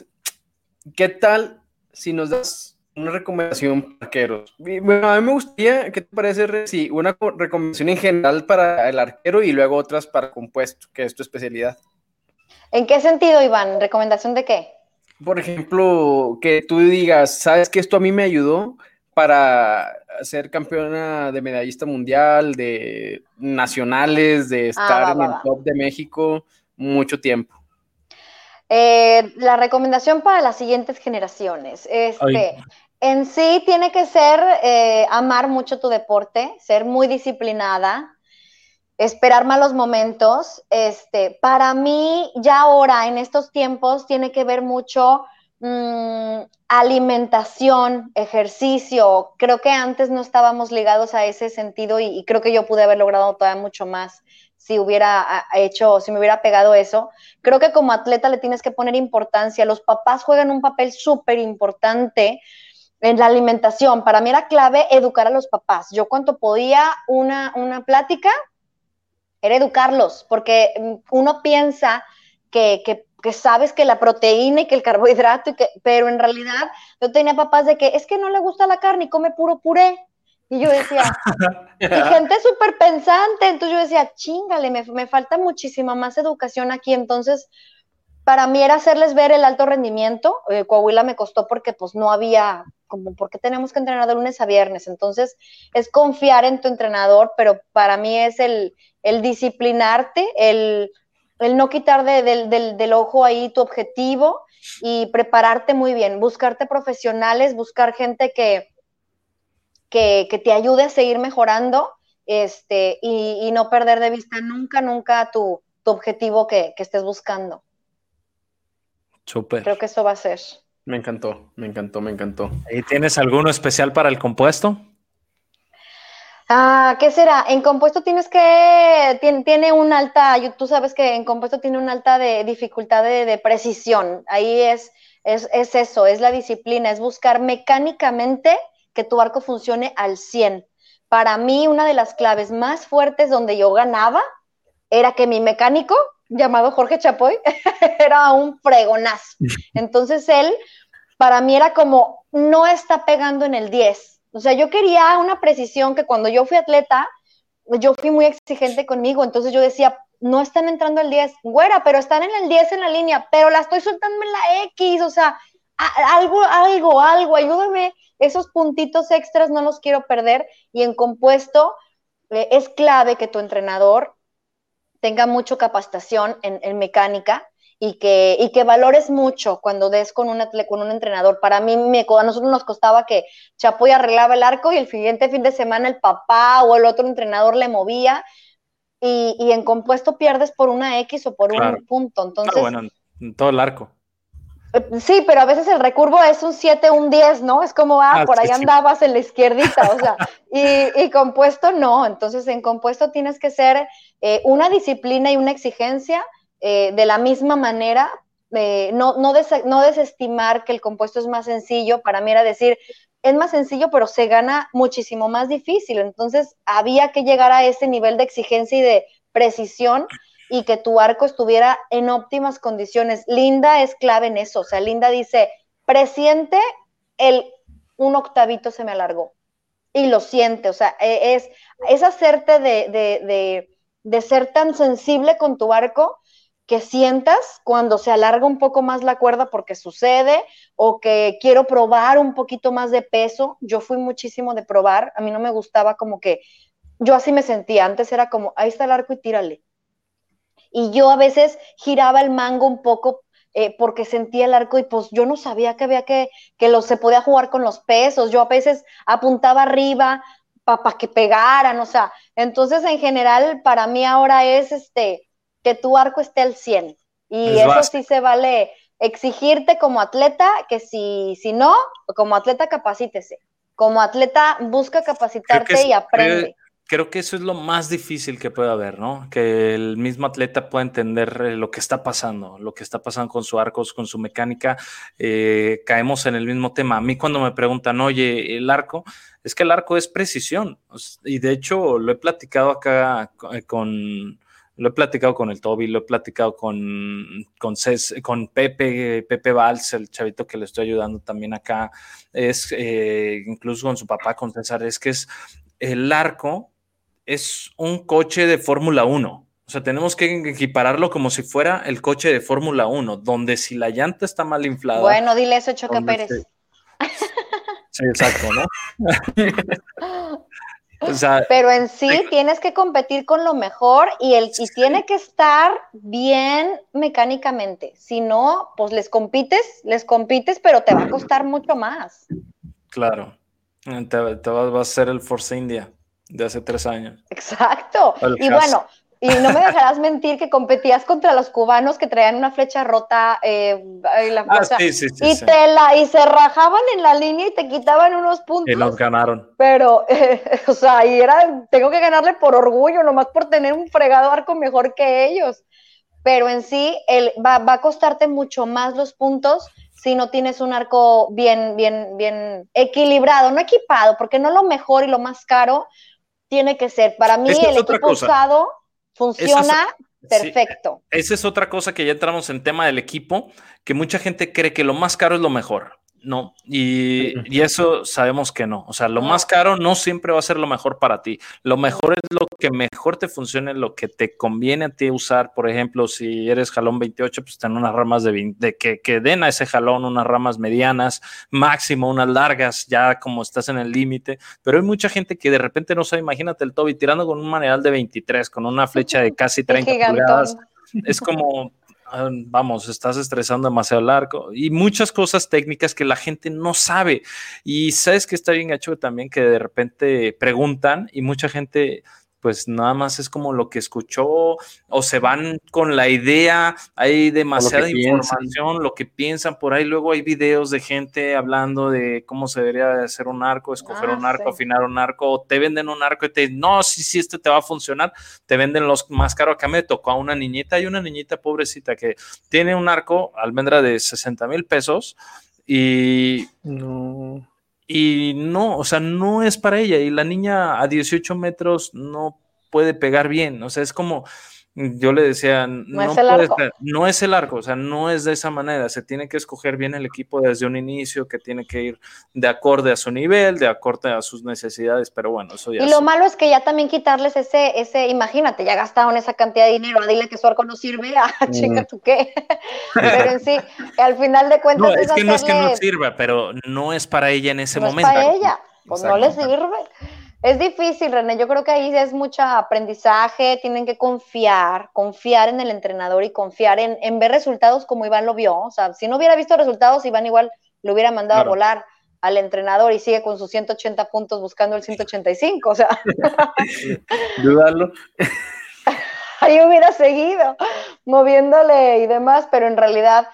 ¿qué tal si nos das una recomendación para arqueros? Bueno, a mí me gustaría, ¿qué te parece, si una recomendación en general para el arquero y luego otras para compuesto, que es tu especialidad? ¿En qué sentido, Iván? ¿Recomendación de qué? Por ejemplo, que tú digas, ¿sabes que esto a mí me ayudó? Para ser campeona de medallista mundial, de nacionales, de ah, estar en el top de México mucho tiempo? Eh, la recomendación para las siguientes generaciones. Este, en sí tiene que ser eh, amar mucho tu deporte, ser muy disciplinada, esperar malos momentos. Este, para mí, ya ahora, en estos tiempos, tiene que ver mucho Mm, alimentación, ejercicio. Creo que antes no estábamos ligados a ese sentido y, creo que yo pude haber logrado todavía mucho más si hubiera hecho, si me hubiera pegado eso. Creo que como atleta le tienes que poner importancia. Los papás juegan un papel súper importante en la alimentación. Para mí era clave educar a los papás. Yo cuanto podía una, una plática, era educarlos, porque mm, uno piensa que, que que sabes que la proteína y que el carbohidrato, y que, pero en realidad yo tenía papás de que es que no le gusta la carne y come puro puré. Y yo decía, y gente súper pensante, entonces yo decía, chingale, me, me, falta muchísima más educación aquí. Entonces, para mí era hacerles ver el alto rendimiento. Eh, Coahuila me costó porque pues no había, como, porque tenemos que entrenar de lunes a viernes? Entonces, es confiar en tu entrenador, pero para mí es el, el disciplinarte, el el no quitar del, ojo ahí tu objetivo y prepararte muy bien, buscarte profesionales, buscar gente que, que, te ayude a seguir mejorando este, y, no perder de vista nunca, nunca tu, objetivo que, que, estés buscando. Súper. Creo que eso va a ser. Me encantó, me encantó, me encantó. ¿Y tienes alguno especial para el compuesto? Ah, ¿qué será? En compuesto tienes que, tiene, tiene un alta, tú sabes que en compuesto tiene una alta de dificultad de, precisión. Ahí es, es, es, eso, es la disciplina, es buscar mecánicamente que tu arco funcione al 100. Para mí, una de las claves más fuertes donde yo ganaba era que mi mecánico, llamado Jorge Chapoy, era un fregonazo. Entonces él, para mí era como, no está pegando en el 10 o sea, yo quería una precisión que cuando yo fui atleta, yo fui muy exigente conmigo, entonces yo decía, no están entrando al 10, güera, pero están en el 10 en la línea, pero la estoy soltando en la X, o sea, algo, algo, algo, ayúdame, esos puntitos extras no los quiero perder. Y en compuesto eh, es clave que tu entrenador tenga mucha capacitación en, en mecánica, y que, y que valores mucho cuando des con un, con un entrenador. Para mí, me, a nosotros nos costaba que Chapoy arreglaba el arco y el siguiente fin de semana el papá o el otro entrenador le movía y, y en compuesto pierdes por una X o por un punto. Entonces, bueno, en todo el arco. Eh, sí, pero a veces el recurvo es un 7, un 10, ¿no? Es como, ah, ah por ahí andabas en la izquierdita, o sea, y, y, compuesto no. Entonces, en compuesto tienes que ser eh, una disciplina y una exigencia eh, de la misma manera, eh, no, no, no, desestimar que el compuesto es más sencillo, para mí era decir, es más sencillo, pero se gana muchísimo más difícil. Entonces, había que llegar a ese nivel de exigencia y de precisión y que tu arco estuviera en óptimas condiciones. Linda es clave en eso, o sea, Linda dice, presiente el un octavito se me alargó y lo siente, o sea, e, es, es hacerte de, de, de ser tan sensible con tu arco que sientas cuando se alarga un poco más la cuerda porque sucede o que quiero probar un poquito más de peso. Yo fui muchísimo de probar, a mí no me gustaba como que yo así me sentía, antes era como, ahí está el arco y tírale. Y yo a veces giraba el mango un poco eh, porque sentía el arco y pues yo no sabía que había que, que se podía jugar con los pesos, yo a veces apuntaba arriba para que pegaran, o sea, entonces en general para mí ahora es este, que tu arco esté al 100. Y eso sí se vale exigirte como atleta, que si, si no, como atleta capacítese. Como atleta busca capacitarte y aprende. creo que eso es lo más difícil que puede haber, ¿no? Que el mismo atleta pueda entender eh, lo que está pasando, lo que está pasando con su arco, con su mecánica. Eh, caemos en el mismo tema. A mí cuando me preguntan, oye, el arco, es que el arco es precisión. Y de hecho lo he platicado acá eh, con... Lo he platicado con el Toby, lo he platicado con, con, con Pepe, Pepe Valls, el chavito que le estoy ayudando también acá, es incluso con su papá, con César, es que es el arco es un coche de Fórmula 1. O sea, tenemos que equipararlo como si fuera el coche de Fórmula 1, donde si la llanta está mal inflada. Bueno, dile eso, Choca Pérez. Sí, exacto, ¿no? Pero en sí tienes que competir con lo mejor y, el, y tiene que estar bien mecánicamente. Si no, pues les compites, les compites, pero te va a costar mucho más. Claro, te, te va a ser el Force India de hace tres años. Exacto. y bueno, y no me dejarás mentir que competías contra los cubanos que traían una flecha rota eh, la ah, sí, sí, sí, y, te la, y se rajaban en la línea y te quitaban unos puntos. Y los ganaron. Pero, o sea, y era, tengo que ganarle por orgullo, nomás por tener un fregado arco mejor que ellos. Pero en sí, el, va, va a costarte mucho más los puntos si no tienes un arco bien, bien, bien equilibrado, no equipado, porque no lo mejor y lo más caro tiene que ser. Para mí, el equipo usado funciona perfecto. esa es otra cosa que ya entramos en tema del equipo, que mucha gente cree que lo más caro es lo mejor. No, y, eso sabemos que no. O sea, lo más caro no siempre va a ser lo mejor para ti. Lo mejor es lo que mejor te funcione, lo que te conviene a ti usar. Por ejemplo, si eres jalón 28, pues ten unas ramas de, de que, que, den a ese jalón unas ramas medianas, máximo unas largas, ya como estás en el límite. Pero hay mucha gente que de repente no sabe, imagínate el Toby tirando con un manual de 23, con una flecha de casi 30 pulgadas. Es como, vamos, estás estresando demasiado largo y muchas cosas técnicas que la gente no sabe. Y sabes que está bien hecho también que de repente preguntan y mucha gente pues nada más es como lo que escuchó o se van con la idea, hay demasiada información, lo que piensan por ahí, luego hay videos de gente hablando de cómo se debería hacer un arco, escoger un ah, arco, afinar un arco, o te venden un arco y te dicen, no, sí, sí, este te va a funcionar, te venden los más caros, acá me tocó a una niñita, hay una niñita pobrecita que tiene un arco almendra de 60 mil pesos y... No y no, o sea, no es para ella. Y la niña a 18 metros no puede pegar bien. O sea, es como, yo le decía, no, es el arco. no es el arco, o sea, no es de esa manera, se tiene que escoger bien el equipo desde un inicio, que tiene que ir de acorde a su nivel, de acorde a sus necesidades, pero bueno, eso ya. Y lo malo es que ya también quitarles ese, ese, imagínate, ya gastaron esa cantidad de dinero, dile que su arco no sirve, ah, chica, ¿tú qué? pero en sí, al final de cuentas. No, es, que no es que no sirva, pero no es para ella en ese momento. Es para ella, pues no le sirve. Es difícil, René. Yo creo que ahí es mucho aprendizaje. Tienen que confiar, confiar en el entrenador y confiar en, ver resultados como Iván lo vio. O sea, si no hubiera visto resultados, Iván igual lo hubiera mandado a volar al entrenador y sigue con sus 180 puntos buscando el 185. O sea, dudarlo. ahí hubiera seguido moviéndole y demás, pero en realidad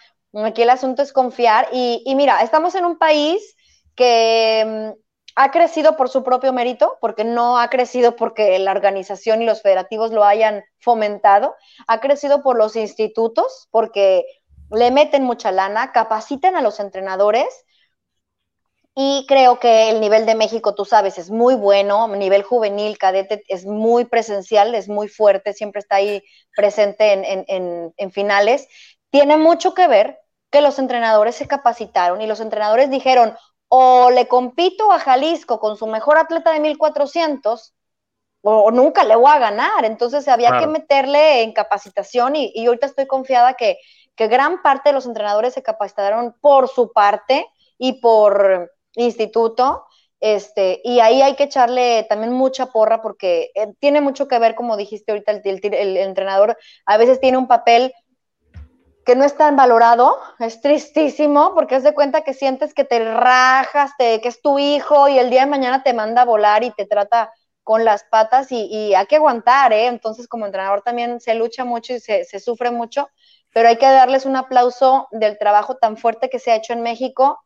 aquí el asunto es confiar. Y, y mira, estamos en un país que mm, ha crecido por su propio mérito, porque no ha crecido porque la organización y los federativos lo hayan fomentado, ha crecido por los institutos, porque le meten mucha lana, capacitan a los entrenadores y creo que el nivel de México, tú sabes, es muy bueno, nivel juvenil, cadete, es muy presencial, es muy fuerte, siempre está ahí presente en, en finales. Tiene mucho que ver que los entrenadores se capacitaron y los entrenadores dijeron, o le compito a Jalisco con su mejor atleta de 1400 o, nunca le voy a ganar. Entonces había que meterle en capacitación y, y ahorita estoy confiada que, que, gran parte de los entrenadores se capacitaron por su parte y por instituto. Este, y ahí hay que echarle también mucha porra porque eh, tiene mucho que ver, como dijiste ahorita, el entrenador a veces tiene un papel que no es tan valorado, es tristísimo, porque es de cuenta que sientes que te rajas, que es tu hijo y el día de mañana te manda a volar y te trata con las patas y, hay que aguantar, ¿eh? Entonces como entrenador también se lucha mucho y se, se, sufre mucho, pero hay que darles un aplauso del trabajo tan fuerte que se ha hecho en México,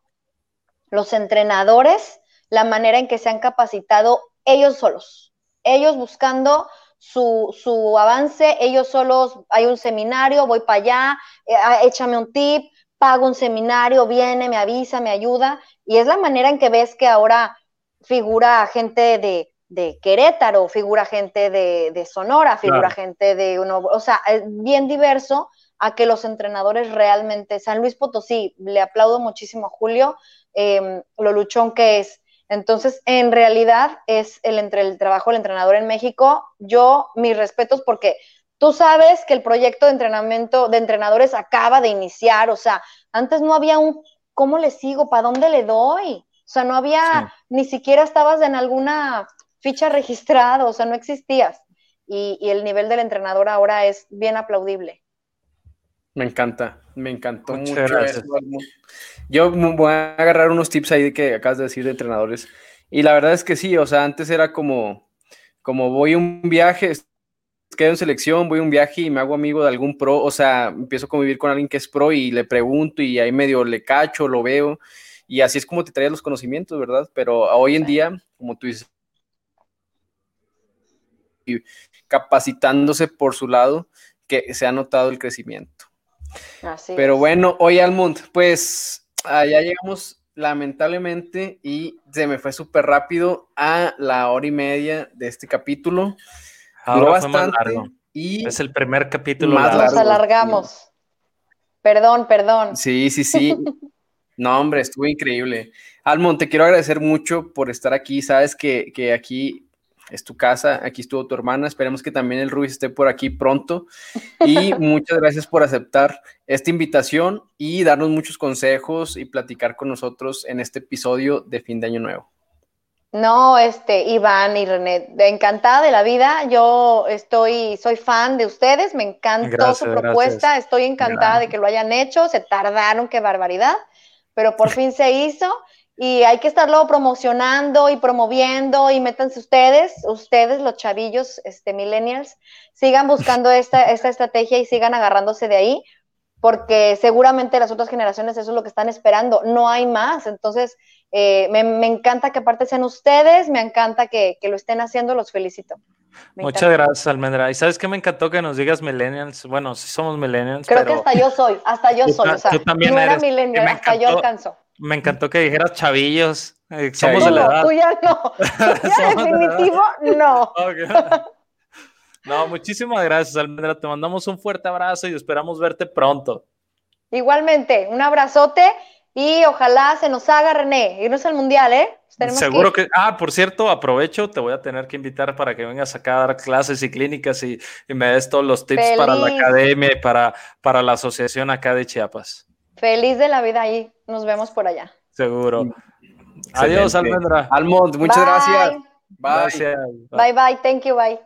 los entrenadores, la manera en que se han capacitado ellos solos, ellos buscando su, su avance, ellos solos, hay un seminario, voy para allá, eh, ah, échame un tip, pago un seminario, viene, me avisa, me ayuda, y es la manera en que ves que ahora figura gente de, de Querétaro, figura gente de, de Sonora, figura gente de uno, o sea, es bien diverso a que los entrenadores realmente, San Luis Potosí, le aplaudo muchísimo a Julio, em, lo luchón que es. Entonces, en realidad es el, entre el trabajo del entrenador en México. Yo, mis respetos, porque tú sabes que el proyecto de entrenamiento de entrenadores acaba de iniciar, o sea, antes no había un, ¿cómo le sigo? ¿Para dónde le doy? O sea, no había, ni siquiera estabas en alguna ficha registrada, o sea, no existías. Y, y el nivel del entrenador ahora es bien aplaudible. Me encanta, me encantó mucho eso. Yo voy a agarrar unos tips ahí que acabas de decir de entrenadores. Y la verdad es que sí, o sea, antes era como, como voy a un viaje, quedo en selección, voy a un viaje y me hago amigo de algún pro, o sea, empiezo a convivir con alguien que es pro y le pregunto y ahí medio le cacho, lo veo. Y así es como te traes los conocimientos, ¿verdad? Pero hoy en día, como tú dices, capacitándose por su lado, que se ha notado el crecimiento. Pero bueno, hoy Almond, pues allá llegamos lamentablemente y se me fue súper rápido a la hora y media de este capítulo. Duró bastante y es el primer capítulo más largo. Nos alargamos. Perdón, perdón. Sí, sí, sí. no, hombre, estuvo increíble. Almond, te quiero agradecer mucho por estar aquí. Sabes que, que aquí es tu casa, aquí estuvo tu hermana, esperemos que también el Ruiz esté por aquí pronto y muchas gracias por aceptar esta invitación y darnos muchos consejos y platicar con nosotros en este episodio de fin de año nuevo. No, este, Iván y René, encantada de la vida. Yo estoy, soy fan de ustedes, me encantó su propuesta, estoy encantada de que lo hayan hecho, se tardaron, qué barbaridad, pero por fin se hizo y hay que estarlo promocionando y promoviendo y métanse ustedes, ustedes los chavillos, este, millennials, sigan buscando esta, esta estrategia y sigan agarrándose de ahí, porque seguramente las otras generaciones eso es lo que están esperando, no hay más. Entonces, eh, me, encanta que aparte sean ustedes, me encanta que, lo estén haciendo, los felicito. Muchas gracias, Almendra. Y sabes que me encantó que nos digas millennials. Bueno, sí somos millennials. Creo que hasta yo soy, hasta yo soy. O sea, también no era millennial, hasta yo alcanzo. Me encantó que dijeras chavillos. Eh, somos de la edad. Tú ya no. definitivo, no. No, muchísimas gracias, Almendra. Te mandamos un fuerte abrazo y esperamos verte pronto. Igualmente, un abrazote y ojalá se nos haga, René, irnos al mundial, ¿eh? Seguro que, Ah, por cierto, aprovecho, te voy a tener que invitar para que vengas acá a dar clases y clínicas y, me des todos los tips para la academia y para, para la asociación acá de Chiapas. Feliz de la vida ahí. Nos vemos por allá. Seguro. Adiós, Almendra. Almond, muchas gracias. Bye. Bye, bye. Thank you. Bye.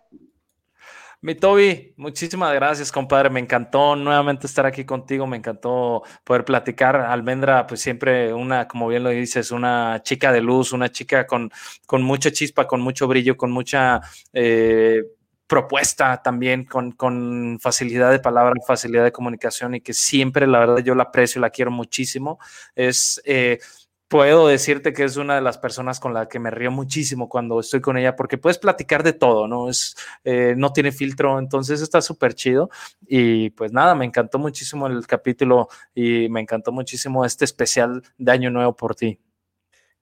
Mi Toby, muchísimas gracias, compadre. Me encantó nuevamente estar aquí contigo. Me encantó poder platicar. Almendra, pues siempre una, como bien lo dices, una chica de luz, una chica con, con mucha chispa, con mucho brillo, con mucha eh, propuesta también, con, con, facilidad de palabra, facilidad de comunicación y que siempre, la verdad, yo la aprecio y la quiero muchísimo. Es. Eh, puedo decirte que es una de las personas con la que me río muchísimo cuando estoy con ella, porque puedes platicar de todo, ¿no? Es, eh, no tiene filtro, entonces está súper chido. Y pues nada, me encantó muchísimo el capítulo y me encantó muchísimo este especial de Año Nuevo por ti.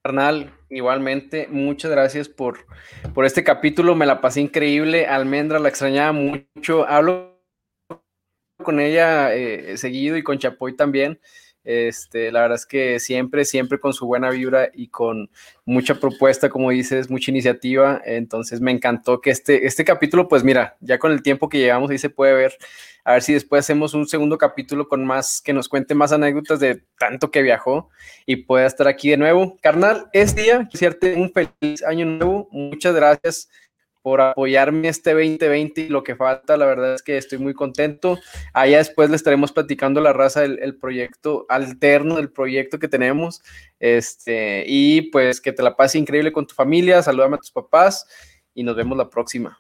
Carnal, igualmente, muchas gracias por, por este capítulo, me la pasé increíble, Almendra la extrañaba mucho, hablo con ella eh, seguido y con Chapoy también, este, la verdad es que siempre, siempre con su buena vibra y con mucha propuesta, como dices, mucha iniciativa. Entonces me encantó que este, este capítulo, pues mira, ya con el tiempo que llevamos ahí se puede ver. A ver si después hacemos un segundo capítulo con más, que nos cuente más anécdotas de tanto que viajó y pueda estar aquí de nuevo. Carnal, es día, quisiera un feliz año nuevo. Muchas gracias por apoyarme este 2020 y lo que falta, la verdad es que estoy muy contento. Allá después le estaremos platicando la raza del proyecto alterno, del proyecto que tenemos. Este, y pues que te la pases increíble con tu familia, saludame a tus papás y nos vemos la próxima.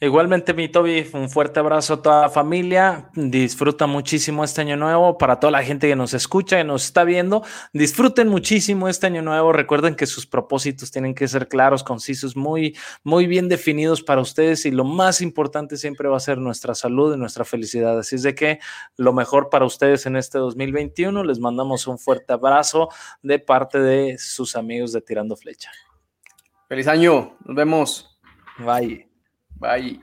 Igualmente, mi Toby, un fuerte abrazo a toda la familia. Disfruta muchísimo este año nuevo. Para toda la gente que nos escucha y nos está viendo, disfruten muchísimo este año nuevo. Recuerden que sus propósitos tienen que ser claros, concisos, muy, muy bien definidos para ustedes. Y lo más importante siempre va a ser nuestra salud y nuestra felicidad. Así es de que lo mejor para ustedes en este 2021. Les mandamos un fuerte abrazo de parte de sus amigos de Tirando Flecha. Feliz año. Nos vemos. Bye. Bye.